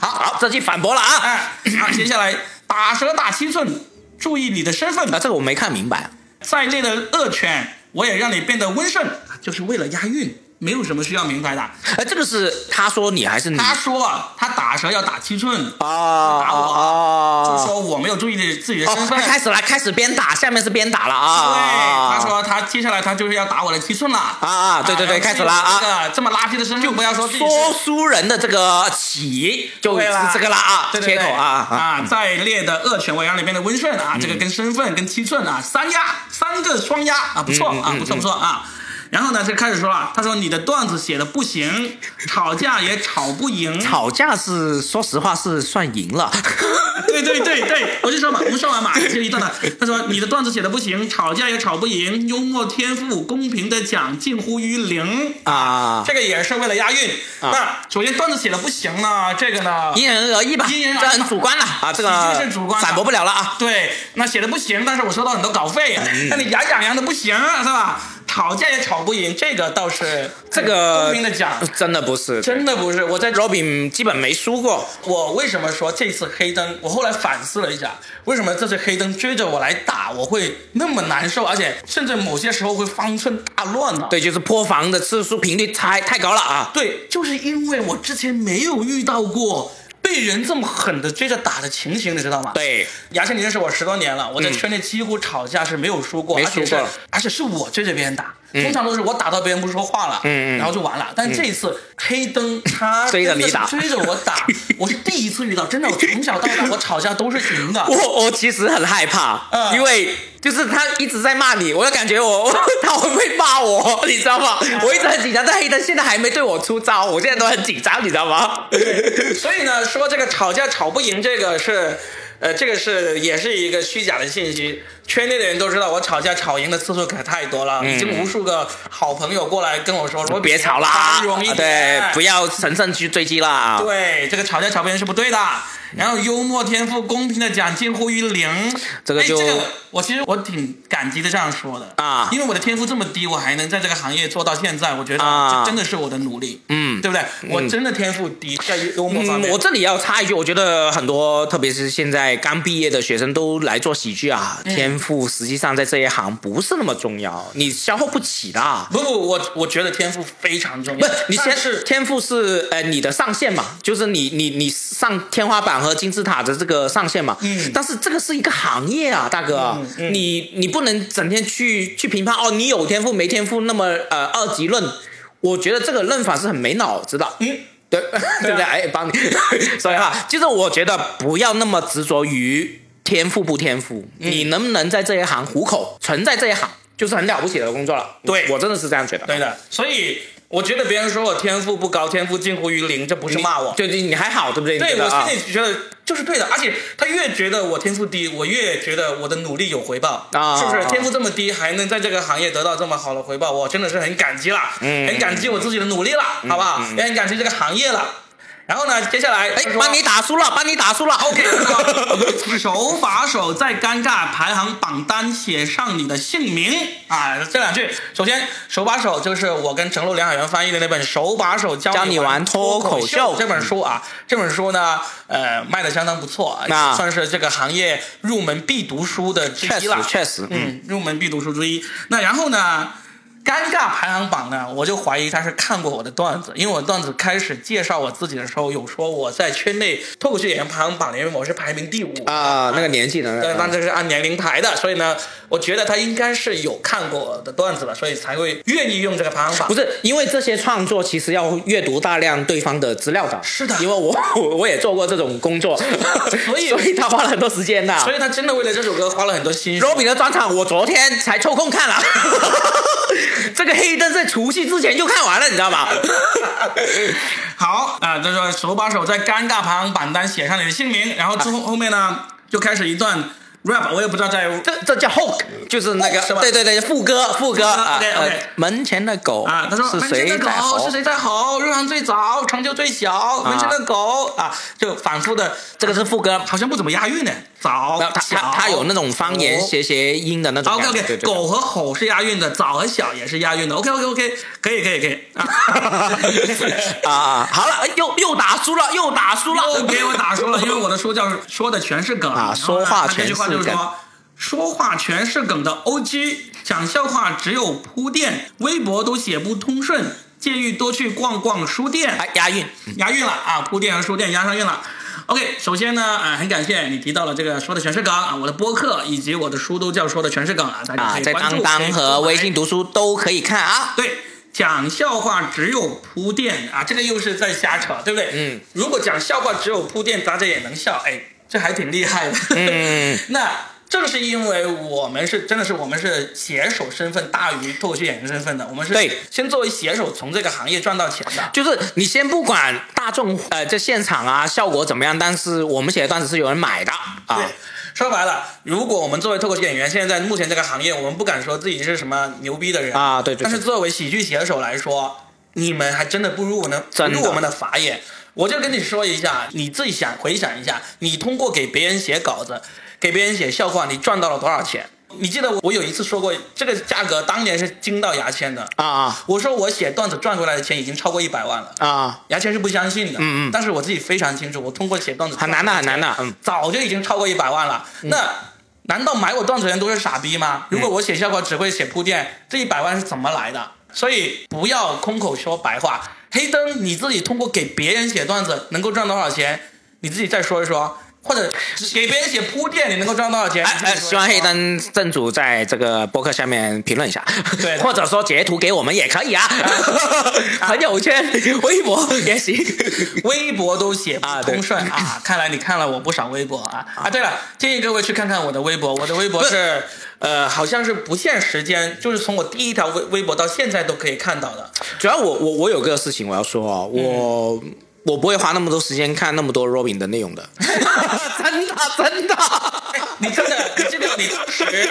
好，好，这句反驳了啊！哎，好，接下来打蛇打七寸，注意你的身份。啊，这个我没看明白。在内的恶犬，我也让你变得温顺，就是为了押韵，没有什么需要明白的。哎，这个是他说你还是你？他说啊，他打蛇要打七寸，啊打我啊就是说我没有注意自己的哦，身份。他开始了，开始鞭打，下面是鞭打了啊！对，他说他接下来他就是要打我的七寸了。啊啊对对对开始了啊这个这么垃圾的身份就，不要说说书人的这个起就是这个了啊，对对对切口啊啊！啊！再烈的恶犬，为羊里面的温顺啊！这个跟身份、跟七寸啊，三压三个双压啊，不错啊，不错不错啊。然后呢，就开始说了，他说你的段子写的不行，吵架也吵不赢。吵架是说实话是算赢了，对对对对，我就说嘛，我们说完嘛，就一段了。他说你的段子写的不行，吵架也吵不赢，幽默天赋公平的讲近乎于零。啊，这个也是为了押韵。那首先段子写的不行呢，这个呢，因人而异吧，因人而异这很主观了啊，这个是主观反驳不了了啊。对，那写的不行，但是我收到很多稿费，嗯那你牙痒痒的不行，是吧？吵架也吵不赢，这个倒是这个公平的讲，真的不是，真的不是我在 Robin 基本没输过，我为什么说这次黑灯？我后来反思了一下，为什么这次黑灯追着我来打，我会那么难受，而且甚至某些时候会方寸大乱呢？对，就是破防的次数频率太太高了啊。对，就是因为我之前没有遇到过被人这么狠的追着打的情形，你知道吗？。对，牙签，你认识我十多年了，我在圈内几乎吵架是没有输过，没而且是输过而且是我追着别人打，通常都是我打到别人不说话了，然后就完了。但这一次黑灯他 追着你打追着我打，我是第一次遇到，真的，我从小到大我吵架都是赢的。我我其实很害怕，嗯因为就是他一直在骂你，我就感觉我他会不会骂我，你知道吗？我一直很紧张，但黑灯现在还没对我出招，我现在都很紧张，你知道吗？所以呢，说这个吵架吵不赢，这个是。呃，这个是也是一个虚假的信息，圈内的人都知道我吵架吵赢的次数可太多了，已经无数个好朋友过来跟我说，说别吵啦，对，不要乘胜去追击了。对，这个吵架吵不赢是不对的。然后幽默天赋公平的讲近乎于零，这个就我其实我挺感激的这样说的啊，因为我的天赋这么低，我还能在这个行业做到现在，我觉得这真的是我的努力，嗯，对不对？我真的天赋低，在幽默方面。我这里要插一句，我觉得很多，特别是现在刚毕业的学生都来做喜剧啊，天赋实际上在这一行不是那么重要，你消耗不起的。不不，我我觉得天赋非常重要。不，你先是天赋是呃你的上限嘛，就是你你你上天花板。和金字塔的这个上限嘛，嗯，但是这个是一个行业啊，大哥，你你不能整天去去评判哦，你有天赋没天赋那么呃二级论，我觉得这个论法是很没脑子的，嗯，对 对不对？哎，帮你，所以哈，其实我觉得不要那么执着于天赋不天赋，你能不能在这一行糊口，存在这一行就是很了不起的工作了。对。我真的是这样觉得。对的，所以。我觉得别人说我天赋不高，天赋近乎于零，这不是骂我，就你你还好，对不对？对我心里觉得就是对的，而且他越觉得我天赋低，我越觉得我的努力有回报，啊，是不是？天赋这么低，还能在这个行业得到这么好的回报，我真的是很感激了，嗯，很感激我自己的努力了，好不好？也很感激这个行业了。然后呢？接下来，哎，帮你打输了，帮你打输了。OK，手把手在尴尬排行榜单写上你的姓名啊！这两句，首先，手把手就是我跟陈露、梁海源翻译的那本《手把手教你玩脱口秀》这本书啊。这本书呢，呃，卖的相当不错，那算是这个行业入门必读书的之一了。确实，嗯，入门必读书之一。那然后呢？尴尬排行榜呢，我就怀疑他是看过我的段子，因为我段子开始介绍我自己的时候，有说我在圈内脱口秀演员排行榜里面我是排名第五啊，那个年纪的，对，那这是按年龄排的，所以呢，我觉得他应该是有看过我的段子了，所以才会愿意用这个排行榜。不是，因为这些创作其实要阅读大量对方的资料的。是的，因为我我也做过这种工作，所以 所以他花了很多时间的，所以他真的为了这首歌花了很多心。罗比的专场我昨天才抽空看了。这个黑灯在除夕之前就看完了，你知道吗？好啊，就说手把手在尴尬排行榜单写上你的姓名，然后之后后面呢就开始一段 rap，我也不知道在这这叫 hook，就是那个对对对副歌副歌啊。门前的狗啊，他说门前的狗是谁在吼？入行最早，成就最小。门前的狗啊，就反复的，这个是副歌，好像不怎么押韵呢。早，他他他有那种方言谐谐音的那种。OK OK，狗和吼是押韵的，早和小也是押韵的。OK OK OK，可以可以可以。啊，好了，又又打输了，又打输了，又给我打输了，因为我的书叫说的全是梗啊，说话全是梗。说说话全是梗的 OG，讲笑话只有铺垫，微博都写不通顺，建议多去逛逛书店。哎，押韵，押韵了啊！铺垫和书店押上韵了。OK，首先呢，啊，很感谢你提到了这个说的全是梗啊，我的播客以及我的书都叫说的全是梗啊，大家可以关注在当当和微信读书都可以看啊。对，讲笑话只有铺垫啊，这个又是在瞎扯，对不对？嗯。如果讲笑话只有铺垫，大家也能笑，哎，这还挺厉害的。嗯。那。正是因为我们是真的是我们是写手身份大于脱口秀演员身份的，我们是对先作为写手从这个行业赚到钱的。就是你先不管大众呃这现场啊效果怎么样，但是我们写的段子是有人买的啊。说白了，如果我们作为脱口秀演员，现在在目前这个行业，我们不敢说自己是什么牛逼的人啊，对对。但是作为喜剧写手来说，你们还真的不如我们不入我们的法眼。我就跟你说一下，你自己想回想一下，你通过给别人写稿子。给别人写笑话，你赚到了多少钱？你记得我有一次说过，这个价格当年是惊到牙签的啊啊！我说我写段子赚回来的钱已经超过一百万了啊！牙签是不相信的，嗯嗯。但是我自己非常清楚，我通过写段子很难的，很难的，嗯，早就已经超过一百万了。那难道买我段子的人都是傻逼吗？如果我写笑话只会写铺垫，这一百万是怎么来的？所以不要空口说白话。黑灯，你自己通过给别人写段子能够赚多少钱？你自己再说一说。或者给别人写铺垫，你能够赚多少钱？希望黑灯正主在这个博客下面评论一下，对，或者说截图给我们也可以啊。朋友圈、微博也行，微博都写不通顺啊。看来你看了我不少微博啊啊！对了，建议各位去看看我的微博，我的微博是呃，好像是不限时间，就是从我第一条微微博到现在都可以看到的。主要我我我有个事情我要说啊，我我不会花那么多时间看那么多 Robin 的内容的，真的真的。你真的你记得你当时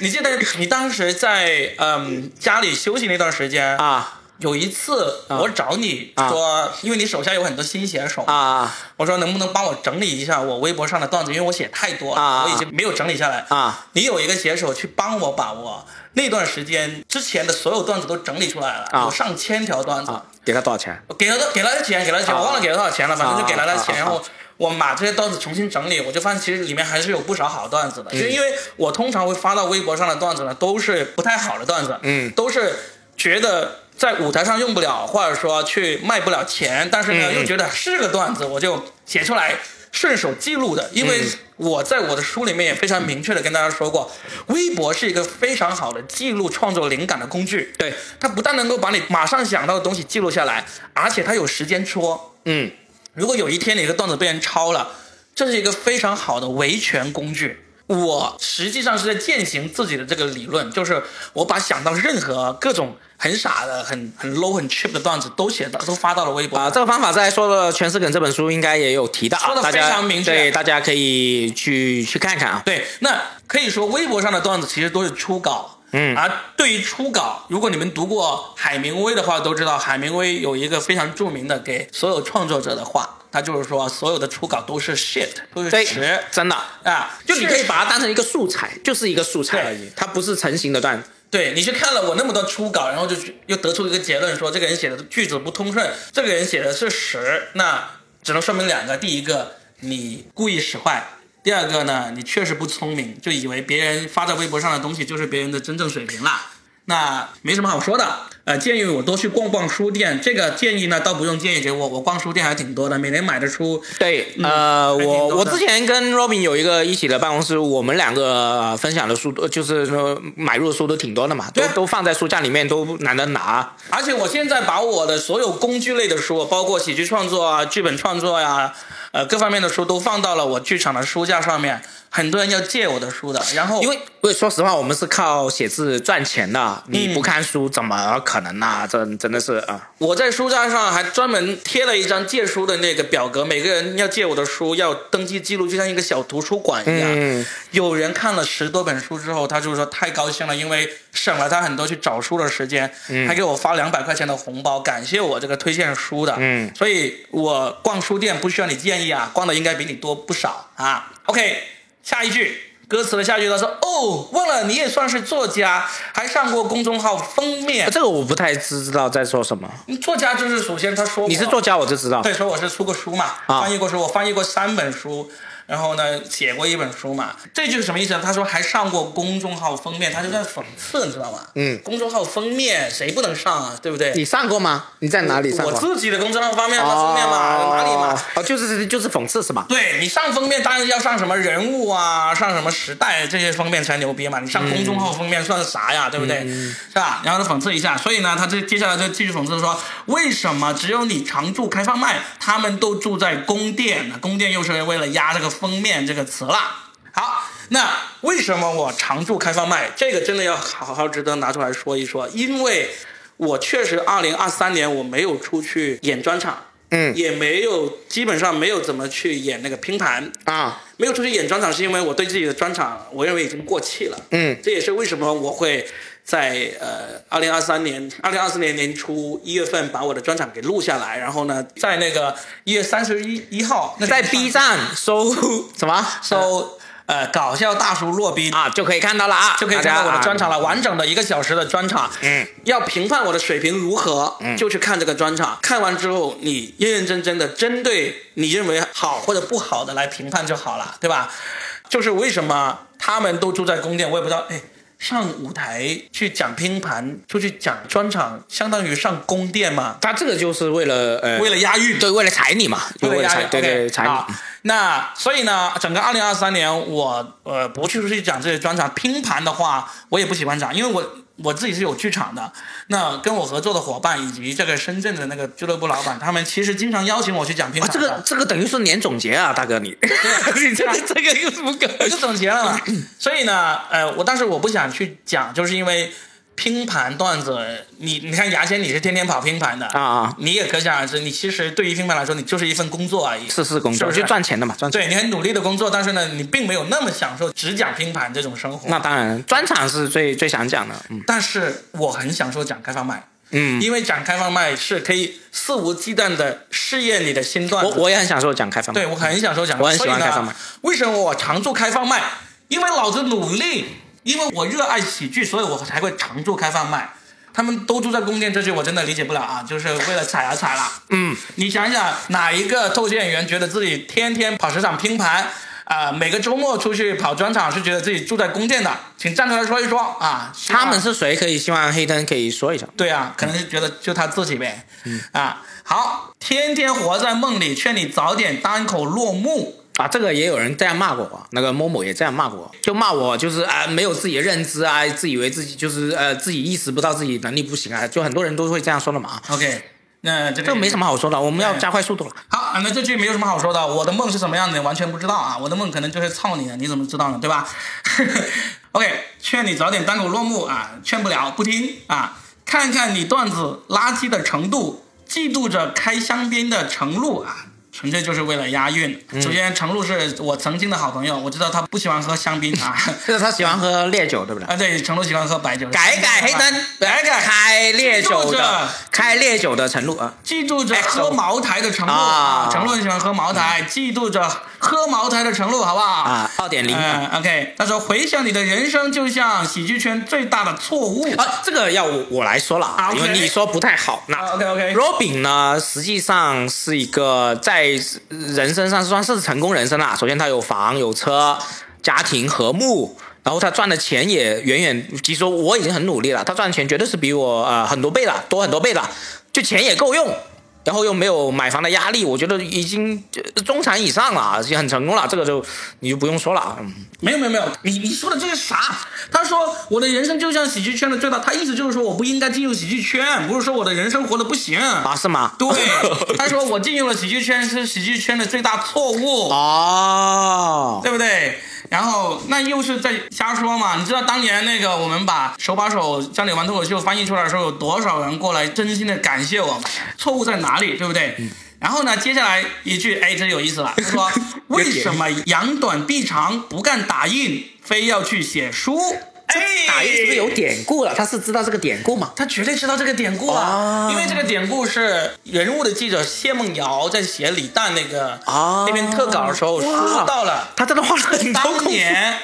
你记得你当时在嗯家里休息那段时间啊？有一次我找你说，因为你手下有很多新写手啊，我说能不能帮我整理一下我微博上的段子，因为我写太多了，我已经没有整理下来。啊。你有一个写手去帮我把我那段时间之前的所有段子都整理出来了，有上千条段子，给他多少钱？给了给了他钱，给了钱，我忘了给了多少钱了，反正就给了他钱，然后我把这些段子重新整理，我就发现其实里面还是有不少好段子的，就因为我通常会发到微博上的段子呢，都是不太好的段子，嗯，都是觉得。在舞台上用不了，或者说去卖不了钱，但是呢又觉得是个段子，我就写出来顺手记录的。因为我在我的书里面也非常明确的跟大家说过，微博是一个非常好的记录创作灵感的工具。对，它不但能够把你马上想到的东西记录下来，而且它有时间戳。嗯，如果有一天你的段子被人抄了，这是一个非常好的维权工具。我实际上是在践行自己的这个理论，就是我把想到任何各种很傻的、很很 low、很 cheap 的段子都写到、都发到了微博啊。这个方法在说的《全是梗》这本书应该也有提到，说的非常明确，对，大家可以去去看看啊。对，那可以说微博上的段子其实都是初稿。嗯，而对于初稿，如果你们读过海明威的话，都知道海明威有一个非常著名的给所有创作者的话，他就是说所有的初稿都是 shit，都是屎，真的啊，就你可以把它当成一个素材，就是一个素材而已，它不是成型的段。对你去看了我那么多初稿，然后就又得出一个结论，说这个人写的句子不通顺，这个人写的是屎，那只能说明两个，第一个你故意使坏。第二个呢，你确实不聪明，就以为别人发在微博上的东西就是别人的真正水平了，那没什么好说的。呃，建议我多去逛逛书店，这个建议呢倒不用建议给我，我逛书店还挺多的，每年买的书。对，呃，我我之前跟 Robin 有一个一起的办公室，我们两个分享的书，就是说买入的书都挺多的嘛，都都放在书架里面，都懒得拿。而且我现在把我的所有工具类的书，包括喜剧创作啊、剧本创作呀。呃，各方面的书都放到了我剧场的书架上面，很多人要借我的书的。然后，因为，因为说实话，我们是靠写字赚钱的，你不看书怎么可能呐？这真的是啊！我在书架上还专门贴了一张借书的那个表格，每个人要借我的书要登记记录，就像一个小图书馆一样。有人看了十多本书之后，他就是说太高兴了，因为省了他很多去找书的时间，还给我发两百块钱的红包，感谢我这个推荐书的。嗯，所以我逛书店不需要你建议。啊，逛的应该比你多不少啊。OK，下一句歌词的下一句他说：“哦，忘了你也算是作家，还上过公众号封面。”这个我不太知道在说什么。作家就是首先他说你是作家，我就知道。对，说我是出过书嘛，翻译过书，我翻译过三本书。然后呢，写过一本书嘛，这句是什么意思呢？他说还上过公众号封面，他就在讽刺，你知道吗？嗯，公众号封面谁不能上啊？对不对？你上过吗？你在哪里上过？我自己的公众号封面嘛，封面嘛，哪里嘛？哦，就是就是讽刺是吧？对你上封面当然要上什么人物啊，上什么时代这些封面才牛逼嘛。你上公众号封面算是啥呀？对不对？是吧？然后他讽刺一下，所以呢，他这接下来就继续讽刺说，为什么只有你常驻开放麦，他们都住在宫殿呢？宫殿又是为了压这个封面这个。词了，好，那为什么我常驻开放麦？这个真的要好好值得拿出来说一说，因为我确实二零二三年我没有出去演专场，嗯，也没有基本上没有怎么去演那个拼盘啊，没有出去演专场是因为我对自己的专场我认为已经过气了，嗯，这也是为什么我会在呃二零二三年二零二四年年初一月份把我的专场给录下来，然后呢，在那个一月三十一一号在 B 站搜 什么搜。呃，搞笑大叔洛宾啊，就可以看到了啊，就可以看到我的专场了，完整的一个小时的专场。嗯，要评判我的水平如何，就去看这个专场。看完之后，你认认真真的针对你认为好或者不好的来评判就好了，对吧？就是为什么他们都住在宫殿，我也不知道。哎，上舞台去讲拼盘，出去讲专场，相当于上宫殿嘛。他这个就是为了呃，为了押韵，对，为了踩你嘛，为了押韵，对对踩你。那所以呢，整个二零二三年我呃不去出去讲这些专场拼盘的话，我也不喜欢讲，因为我我自己是有剧场的。那跟我合作的伙伴以及这个深圳的那个俱乐部老板，他们其实经常邀请我去讲拼盘、啊。这个这个等于是年总结啊，大哥你，你这个这个又是不可就总结了嘛。所以呢，呃，我但是我不想去讲，就是因为。拼盘段子，你你看牙签，你是天天跑拼盘的啊啊！你也可想而知，你其实对于拼盘来说，你就是一份工作而已，是是工作，就赚钱的嘛，赚钱。对你很努力的工作，但是呢，你并没有那么享受只讲拼盘这种生活。那当然，专场是最最想讲的，嗯。但是我很享受讲开放麦，嗯，因为讲开放麦是可以肆无忌惮的试验你的新段子。我我也很享受讲开放麦，对我很享受讲，我很喜欢开放麦。为什么我常做开放麦？因为老子努力，因为我热爱喜剧，所以我才会常驻开放麦。他们都住在宫殿，这句我真的理解不了啊！就是为了踩而踩了。嗯，你想想，哪一个脱口秀演员觉得自己天天跑市场拼盘，啊，每个周末出去跑专场是觉得自己住在宫殿的？请站出来说一说啊！他们是谁？可以希望黑灯可以说一下。对啊，可能是觉得就他自己呗。嗯啊，好，天天活在梦里，劝你早点单口落幕。啊，这个也有人这样骂过我，那个某某也这样骂过我，就骂我就是啊，没有自己的认知啊，自以为自己就是呃，自己意识不到自己能力不行啊，就很多人都会这样说的嘛。OK，那这这没什么好说的，我们要加快速度了。好，那这句没有什么好说的，我的梦是什么样的，完全不知道啊，我的梦可能就是操你的，你怎么知道呢？对吧？OK，劝你早点单口落幕啊，劝不了，不听啊，看看你段子垃圾的程度，嫉妒着开香槟的程璐啊。纯粹就是为了押韵。首先，程璐是我曾经的好朋友，我知道他不喜欢喝香槟啊，就 是他喜欢喝烈酒，对不对？啊，对，程璐喜欢喝白酒。改改黑灯，改改开烈酒的，开烈酒的程璐啊，嫉妒着喝茅台的程璐啊，程璐很喜欢喝茅台，嫉妒着喝茅台的程璐，好不好？啊，二点零。嗯，OK。他说，回想你的人生，就像喜剧圈最大的错误。啊，这个要我我来说了啊，因为你说不太好。那 OK OK。Robin 呢，实际上是一个在。人生上算是成功人生啦。首先，他有房有车，家庭和睦，然后他赚的钱也远远，其实我已经很努力了，他赚的钱绝对是比我呃很多倍了，多很多倍了，就钱也够用。然后又没有买房的压力，我觉得已经中产以上了，已经很成功了。这个就你就不用说了。没有没有没有，你你说的这是啥？他说我的人生就像喜剧圈的最大，他意思就是说我不应该进入喜剧圈，不是说我的人生活的不行啊？是吗？对，他说我进入了喜剧圈是喜剧圈的最大错误哦，对不对？然后那又是在瞎说嘛？你知道当年那个我们把手把手教你玩脱口秀翻译出来的时候，有多少人过来真心的感谢我？错误在哪里？对不对？然后呢，接下来一句，哎，这有意思了。他说：“为什么扬短避长，不干打印，非要去写书？”打印是不是有典故了？他是知道这个典故吗？他绝对知道这个典故啊，因为这个典故是人物的记者谢梦瑶在写李诞那个那篇特稿的时候说到了。他真的花了很多当年，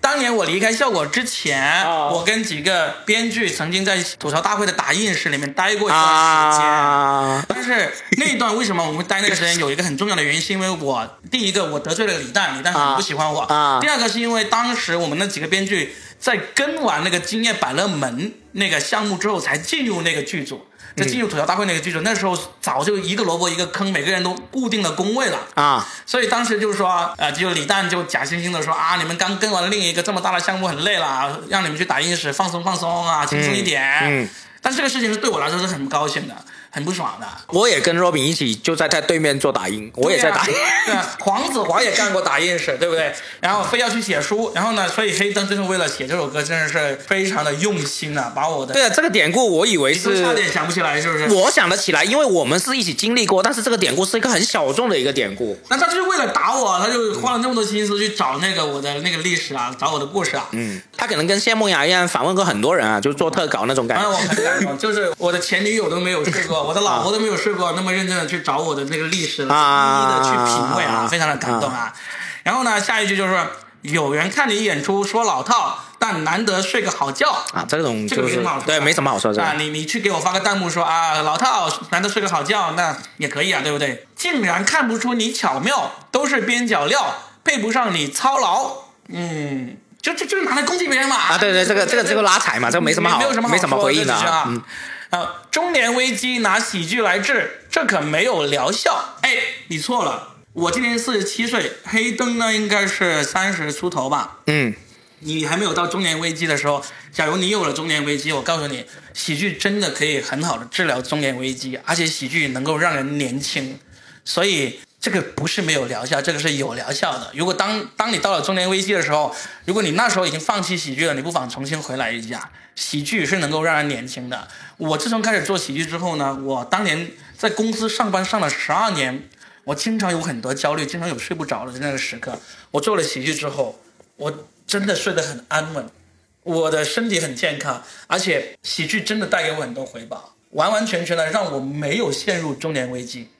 当年我离开效果之前，我跟几个编剧曾经在吐槽大会的打印室里面待过一段时间。但是那一段为什么我们待那个时间有一个很重要的原因，是因为我第一个我得罪了李诞，李诞很不喜欢我。第二个是因为当时我们那几个编剧。在跟完那个经验百乐门那个项目之后，才进入那个剧组，在进入吐槽大会那个剧组，那时候早就一个萝卜一个坑，每个人都固定了工位了啊。所以当时就是说，呃，就李诞就假惺惺的说啊，你们刚跟完另一个这么大的项目很累了，让你们去打印室放松放松啊，轻松一点。嗯。但这个事情是对我来说是很不高兴的。很不爽的，我也跟 Robin 一起就在他对面做打印，我也在打印。对啊，黄子 华也干过打印室，对不对？然后非要去写书，然后呢，所以黑灯真是为了写这首歌，真的是非常的用心啊，把我的。对啊，这个典故我以为是差点想不起来，是不是？我想得起来，因为我们是一起经历过，但是这个典故是一个很小众的一个典故。那他就是为了打我，他就花了那么多心思去找那个我的那个历史啊，找我的故事啊。嗯，他可能跟谢梦雅一样访问过很多人啊，就做特稿那种感觉。我很感动，就是我的前女友都没有试过，我的老婆都没有。睡过那么认真的去找我的那个历史，一一的去品味啊，非常的感动啊。然后呢，下一句就是有人看你演出说老套，但难得睡个好觉啊。这种这个没什么好说，对，没什么好说的啊。你你去给我发个弹幕说啊，老套难得睡个好觉，那也可以啊，对不对？竟然看不出你巧妙，都是边角料，配不上你操劳。嗯，就就就是拿来攻击别人嘛。啊，对对，这个这个这个拉踩嘛，这个没什么好，没有什么没什么回应的啊。啊，中年危机拿喜剧来治，这可没有疗效。哎，你错了，我今年四十七岁，黑灯呢应该是三十出头吧。嗯，你还没有到中年危机的时候，假如你有了中年危机，我告诉你，喜剧真的可以很好的治疗中年危机，而且喜剧能够让人年轻，所以这个不是没有疗效，这个是有疗效的。如果当当你到了中年危机的时候，如果你那时候已经放弃喜剧了，你不妨重新回来一下，喜剧是能够让人年轻的。我自从开始做喜剧之后呢，我当年在公司上班上了十二年，我经常有很多焦虑，经常有睡不着的那个时刻。我做了喜剧之后，我真的睡得很安稳，我的身体很健康，而且喜剧真的带给我很多回报，完完全全的让我没有陷入中年危机。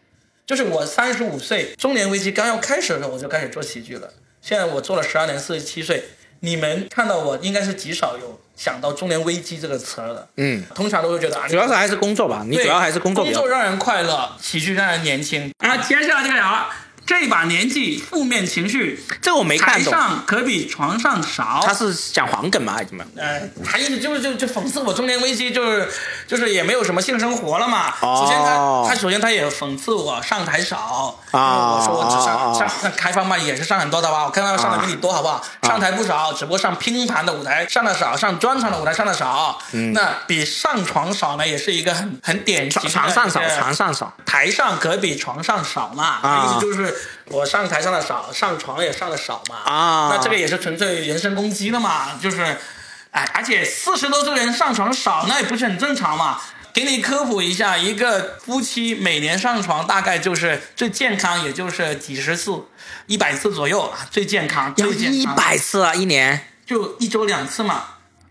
就是我三十五岁中年危机刚要开始的时候，我就开始做喜剧了。现在我做了十二年，四十七岁，你们看到我应该是极少有想到中年危机这个词儿的。嗯，通常都会觉得啊，主要是还是工作吧，你主要还是工作工作让人快乐，喜剧让人年轻。啊，接下来就聊了，这把年纪负面情绪，这我没看懂，台上可比床上少。他是讲黄梗吗还是怎么？呃，他意思就是就就讽刺我中年危机，就是就是也没有什么性生活了嘛。哦首先他他首先他也讽刺我上台少，啊我说我只上、啊上那开放麦也是上很多的吧，我开放上的比你多好不好？上台不少，只不过上拼盘的舞台上的少，上专场的舞台上的少。嗯那比上床少呢，也是一个很很典型床的床上少，床上少。台上可比床上少嘛，啊意思就是 我上台上的少，上床也上的少嘛。啊那这个也是纯粹人身攻击的嘛，就是，哎，而且四十多岁人上床少，那也不是很正常嘛。给你科普一下，一个夫妻每年上床大概就是最健康，也就是几十次，一百次左右啊，最健康，要最健康一百次啊，一年就一周两次嘛。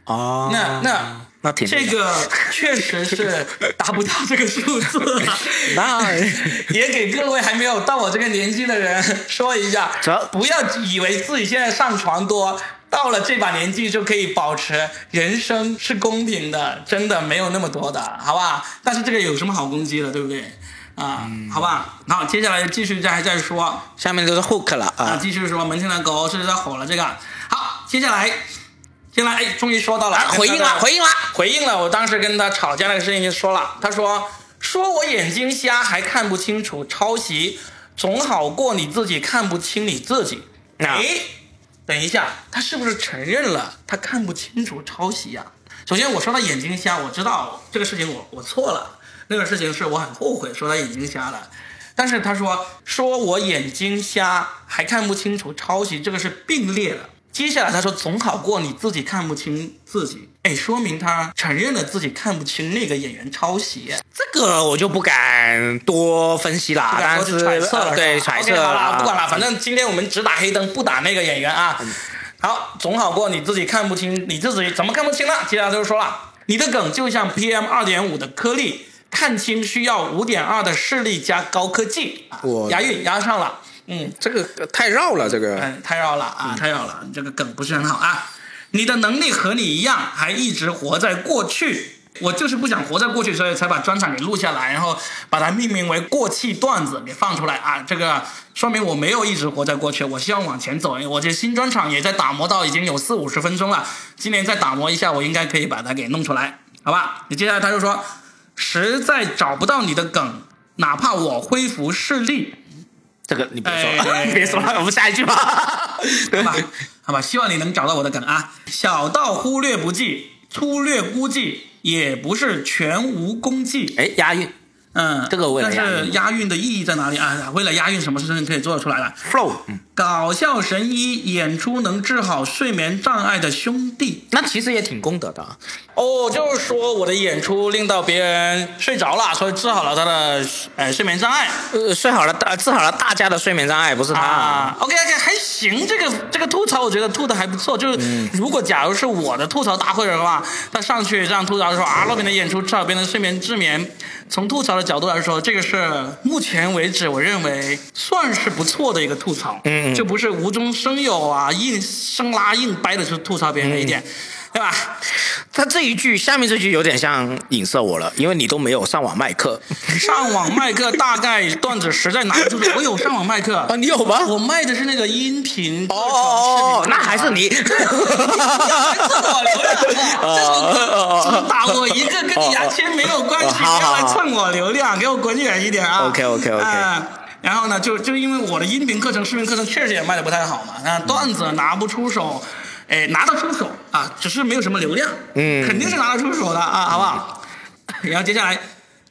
哦，那那那挺这个确实是达不到这个数字啊。那 也给各位还没有到我这个年纪的人说一下，不要以为自己现在上床多，到了这把年纪就可以保持人生是公平的，真的没有那么多的，好吧？但是这个有什么好攻击的，对不对？啊，好吧，好，接下来继续再再说，下面就是 hook 了啊，啊，继续说门前的狗是在吼了这个。好，接下来，接下来，哎，终于说到了，啊回应了，回应了，回应了，我当时跟他吵架那个事情就说了，他说说我眼睛瞎还看不清楚，抄袭总好过你自己看不清你自己。啊哎，等一下，他是不是承认了他看不清楚抄袭呀、首先我说他眼睛瞎，我知道这个事情我我错了，那个事情是我很后悔说他眼睛瞎了。但是他说说我眼睛瞎还看不清楚抄袭，这个是并列的。接下来他说总好过你自己看不清自己，哎，说明他承认了自己看不清那个演员抄袭，这个我就不敢多分析啦，不是揣测了呃对揣测了，不管了，反正今天我们只打黑灯，不打那个演员啊。好，总好过你自己看不清你自己怎么看不清了。接下来就是说了，你的梗就像 PM 二点五的颗粒，看清需要五点二的视力加高科技。啊我押韵押上了，嗯。这个太绕了，这个嗯，太绕了啊，太绕了，这个梗不是很好啊。你的能力和你一样，还一直活在过去。我就是不想活在过去，所以才把专场给录下来，然后把它命名为“过气段子”给放出来啊。这个说明我没有一直活在过去，我希望往前走。我这新专场也在打磨到已经有四五十分钟了，今年再打磨一下，我应该可以把它给弄出来，好吧？你接下来他就说，实在找不到你的梗，哪怕我恢复视力，这个你别说哎了，别说了，我们下一句吧。好吧，好吧，希望你能找到我的梗啊。小到忽略不计，粗略估计，也不是全无功绩。哎，押韵嗯，这个为了但是押韵的意义在哪里啊？为了押韵，什么事情可以做得出来了？flow，嗯，搞笑神医演出能治好睡眠障碍的兄弟。那其实也挺功德的啊。哦，就是说我的演出令到别人睡着了，所以治好了他的呃睡眠障碍。呃，睡好了，大治好了大家的睡眠障碍，不是他。啊，OK OK，还行，这个这个吐槽我觉得吐的还不错。就是如果假如是我的吐槽大会的话，他上去这样吐槽说啊，洛宾的演出治好别人的睡眠失眠。从吐槽的角度来说，这个是目前为止我认为算是不错的一个吐槽。嗯就不是无中生有啊，硬生拉硬掰的去吐槽别人的一点，对 吧？他这一句，下面这句有点像影射我了，因为你都没有上网卖课 上网卖课大概段子实在拿不出手，我有上网卖课 啊，你有吗？我卖的是那个音频课哦程哦哦，视频那还是你。只打我一个，跟你牙签没有关系，要来蹭我流量，给我滚远一点啊 OK，OK，OK 啊然后呢，就就因为我的音频课程、视频课程确实也卖的不太好嘛，那段子拿不出手，哎，拿得出手啊，只是没有什么流量，嗯肯定是拿得出手的啊，好不好？然后接下来，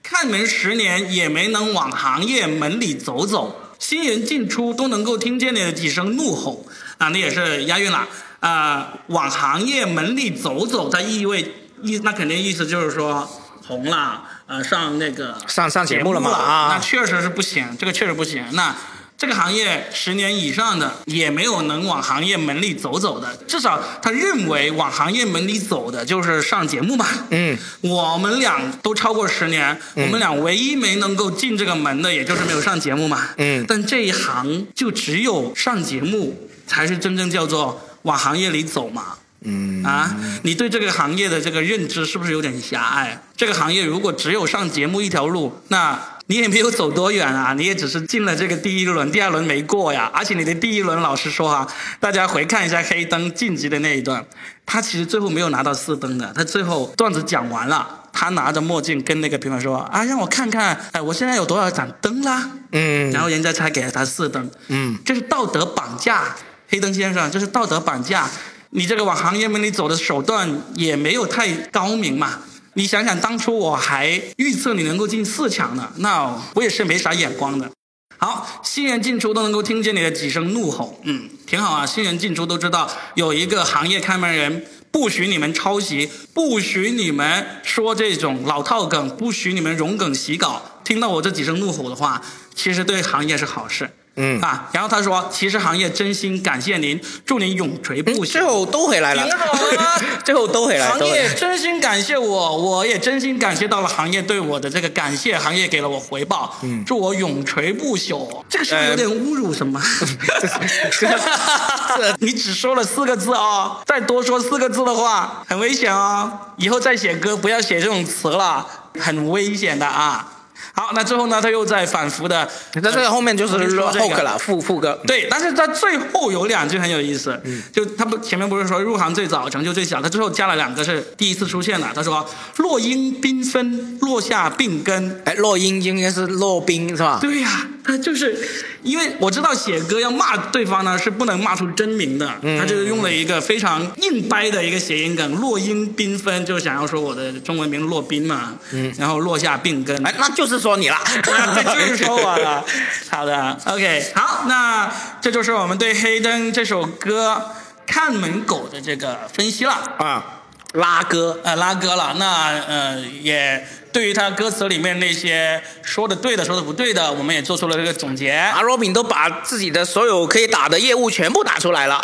看门十年也没能往行业门里走走，新人进出都能够听见你的几声怒吼啊，那也是押韵了啊、往行业门里走走，它意味意那肯定意思就是说红了，呃，上那个上上节目了嘛那啊，确实是不行，这个确实不行。那这个行业十年以上的也没有能往行业门里走走的，至少他认为往行业门里走的就是上节目嘛。嗯，我们俩都超过十年，我们俩唯一没能够进这个门的，也就是没有上节目嘛。嗯但这一行就只有上节目才是真正叫做往行业里走嘛。嗯啊，你对这个行业的这个认知是不是有点狭隘？这个行业如果只有上节目一条路，那你也没有走多远啊，你也只是进了这个第一轮，第二轮没过呀。而且你的第一轮，老实说哈、大家回看一下黑灯晋级的那一段，他其实最后没有拿到四灯的，他最后段子讲完了，他拿着墨镜跟那个评委说啊，让我看看，哎，我现在有多少盏灯啦？嗯然后人家才给了他四灯。嗯，这是道德绑架，黑灯先生，这是道德绑架。你这个往行业门里走的手段也没有太高明嘛。你想想，当初我还预测你能够进四强呢，那我也是没啥眼光的。好，新人进出都能够听见你的几声怒吼，嗯，挺好啊。新人进出都知道有一个行业看门人，不许你们抄袭，不许你们说这种老套梗，不许你们融梗洗稿。听到我这几声怒吼的话，其实对行业是好事。嗯啊，然后他说，其实行业真心感谢您，祝您永垂不朽。最后都回来了挺好啊，最后都回来了，行。业真心感谢我，我也真心感谢到了行业对我的这个感谢，行业给了我回报，嗯，祝我永垂不朽。这个是不是有点侮辱什么？你只说了四个字哦，再多说四个字的话，很危险哦。以后再写歌不要写这种词了，很危险的啊。好，那之后呢，他又在反复的，那这个后面就是说这个 hook 了，副副歌。对，但是他最后有两句很有意思，就他不前面不是说入行最早，成就最小，他最后加了两个是第一次出现的。他说落英缤纷，落下病根。哎，落英应该是落冰是吧？对呀、他 就是因为我知道写歌要骂对方呢是不能骂出真名的，他就是用了一个非常硬掰的一个谐音梗，落英缤纷，就想要说我的中文名落宾嘛，然后落下病根。哎，那就是说你了。这就是说我了。好的，OK，好，那这就是我们对《黑灯》这首歌《看门狗》的这个分析了。啊，拉歌。呃，拉歌了，那呃也对于他歌词里面那些说的对的、说的不对的，我们也做出了这个总结。阿罗宾都把自己的所有可以打的业务全部打出来了，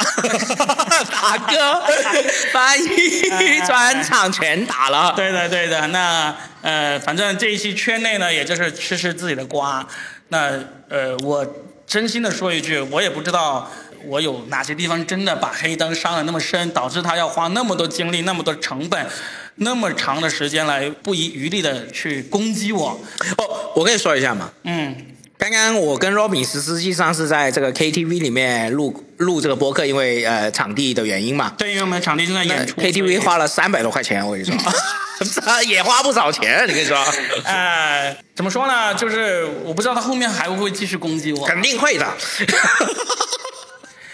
打歌、翻译、专场全打了。对的，对的。那呃，反正这一期圈内呢，也就是吃吃自己的瓜。那呃，我真心的说一句，我也不知道我有哪些地方真的把黑灯伤得那么深，导致他要花那么多精力、那么多成本、那么长的时间来不遗余力的去攻击我。哦，我跟你说一下嘛，嗯，刚刚我跟 Robin 实实际上是在这个 KTV 里面录录这个播客，因为呃场地的原因嘛。对，因为我们场地正在演出 KTV 花了三百多块钱，我跟你说，这也花不少钱，你跟你说，呃，怎么说呢？就是我不知道他后面还会不会继续攻击我。肯定会的，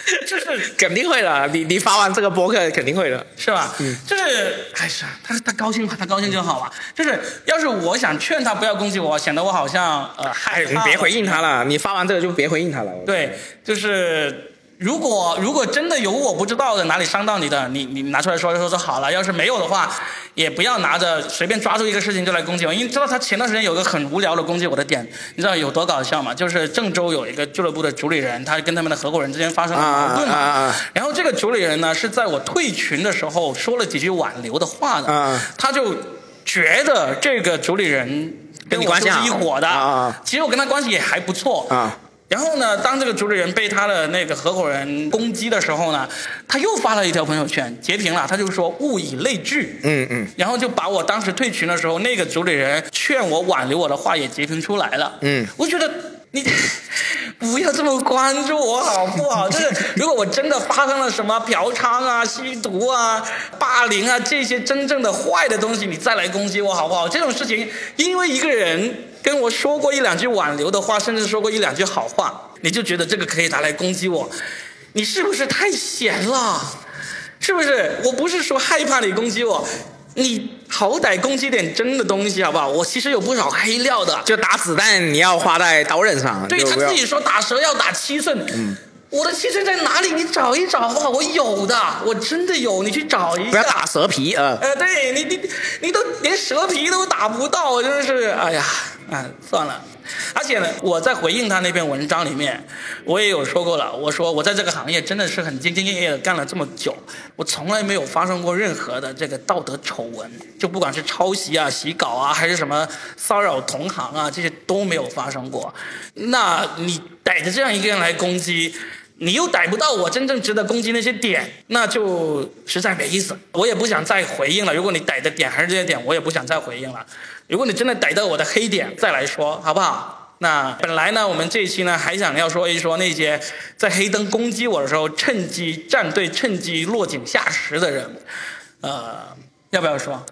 就是 肯定会的。你你发完这个博客肯定会的。是吧？嗯，就是，哎是，他他高兴吧，他高兴就好吧。就是，要是我想劝他不要攻击我，显得我好像呃害哎，你怕。别回应他。了，你发完这个就别回应他了。对，就是如果如果真的有我不知道的哪里伤到你的，你你拿出来说说就好了。要是没有的话，也不要拿着随便抓住一个事情就来攻击我。因为知道他前段时间有个很无聊的攻击我的点，你知道有多搞笑吗？就是郑州有一个俱乐部的主理人，他跟他们的合伙人之间发生了矛盾嘛。然后这个主理人呢是在我退群的时候说了几句挽留的话的，啊他就觉得这个主理人跟你我就是关系是一伙的。其实我跟他关系也还不错啊。然后呢，当这个主理人被他的那个合伙人攻击的时候呢，他又发了一条朋友圈，截屏了，他就说物以类聚。嗯嗯然后就把我当时退群的时候，那个主理人劝我挽留我的话也截屏出来了。嗯，我觉得你不要这么关注我好不好？就是如果我真的发生了什么嫖娼啊、吸毒啊、霸凌啊这些真正的坏的东西，你再来攻击我好不好？这种事情，因为一个人跟我说过一两句挽留的话，甚至说过一两句好话，你就觉得这个可以拿来攻击我，你是不是太闲了？是不是？我不是说害怕你攻击我，你好歹攻击点真的东西好不好？我其实有不少黑料的，就打子弹你要花在刀刃上。对他自己说打蛇要打七寸。嗯。我的七寸在哪里？你找一找好不好？我有的，我真的有，你去找一下。不要打蛇皮啊！呃，对你，你，你都连蛇皮都打不到，真是，哎呀，啊，算了。而且呢，我在回应他那篇文章里面，我也有说过了。我说我在这个行业真的是很兢兢业业的干了这么久，我从来没有发生过任何的这个道德丑闻，就不管是抄袭啊、洗稿啊，还是什么骚扰同行啊，这些都没有发生过。那你逮着这样一个人来攻击？你又逮不到我真正值得攻击那些点，那就实在没意思。我也不想再回应了。如果你逮的点还是这些点，我也不想再回应了。如果你真的逮到我的黑点，再来说好不好？那本来呢，我们这一期呢还想要说一说那些在黑灯攻击我的时候趁机站队、趁机落井下石的人，呃，要不要说？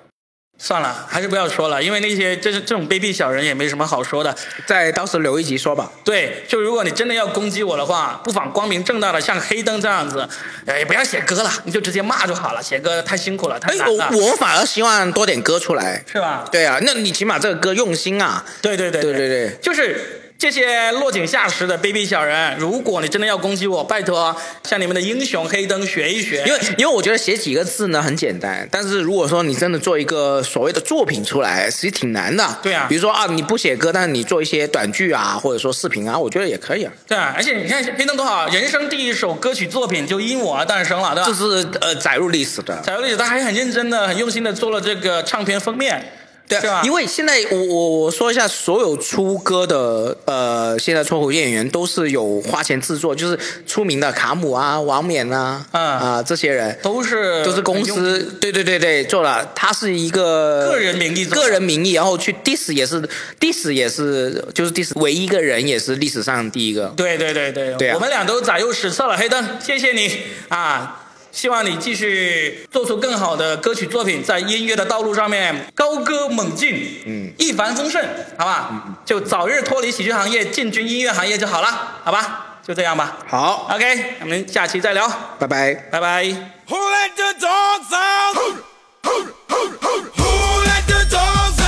算了，还是不要说了，因为那些这是这种卑鄙小人也没什么好说的，在到时留一集说吧。对，就如果你真的要攻击我的话，不妨光明正大的像黑灯这样子，哎，不要写歌了，你就直接骂就好了。写歌太辛苦了，太难了。我我反而希望多点歌出来，是吧？对啊，那你起码这个歌用心啊。对对对对对对，就是。这些落井下石的卑鄙小人，如果你真的要攻击我，拜托向你们的英雄黑灯学一学。因为因为我觉得写几个字呢很简单，但是如果说你真的做一个所谓的作品出来，其实挺难的。对啊，比如说啊，你不写歌，但是你做一些短剧啊，或者说视频啊，我觉得也可以啊。对啊，而且你看黑灯多好，人生第一首歌曲作品就因我而诞生了，对吧？这是呃载入历史的，载入历史，他还很认真的、很用心的做了这个唱片封面。对啊，因为现在我我我说一下，所有出歌的呃，现在脱口秀演员都是有花钱制作，就是出名的卡姆啊、王冕啊啊这些人。都是都是公司对对对对做了，他是一个个人名义个人名义，然后去 diss 也是 diss 也是就是 diss 唯一一个人也是历史上第一个，对对对对，对我们俩都载入史册了，黑灯，谢谢你。啊。希望你继续做出更好的歌曲作品，在音乐的道路上面高歌猛进，嗯，一帆风顺，好吧？就早日脱离喜剧行业，进军音乐行业就好了，好吧？就这样吧。好，OK，我们下期再聊，拜拜，拜拜。was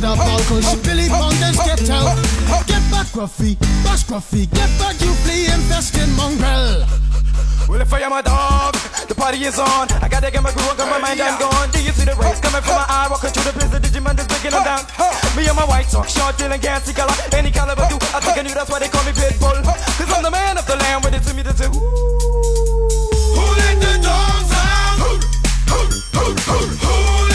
Father Falcon, she Billy Fountain stepped out. Get back, Ruffy, Bash Ruffy, get back, you flea infested mongrel. Well, if I am a dog, the party is on. I gotta get my groove on, cause my mind I'm gone. Do you see the rays coming from my eye? Walking through the prison, Digimon is breaking them down. Me and my white socks, short, dealing, gassy color, any caliber do. I think I knew that's why they call me Pitbull. Cause I'm the man of the land, when it's to me to do. Who let the dogs out? Who, who, who, who, who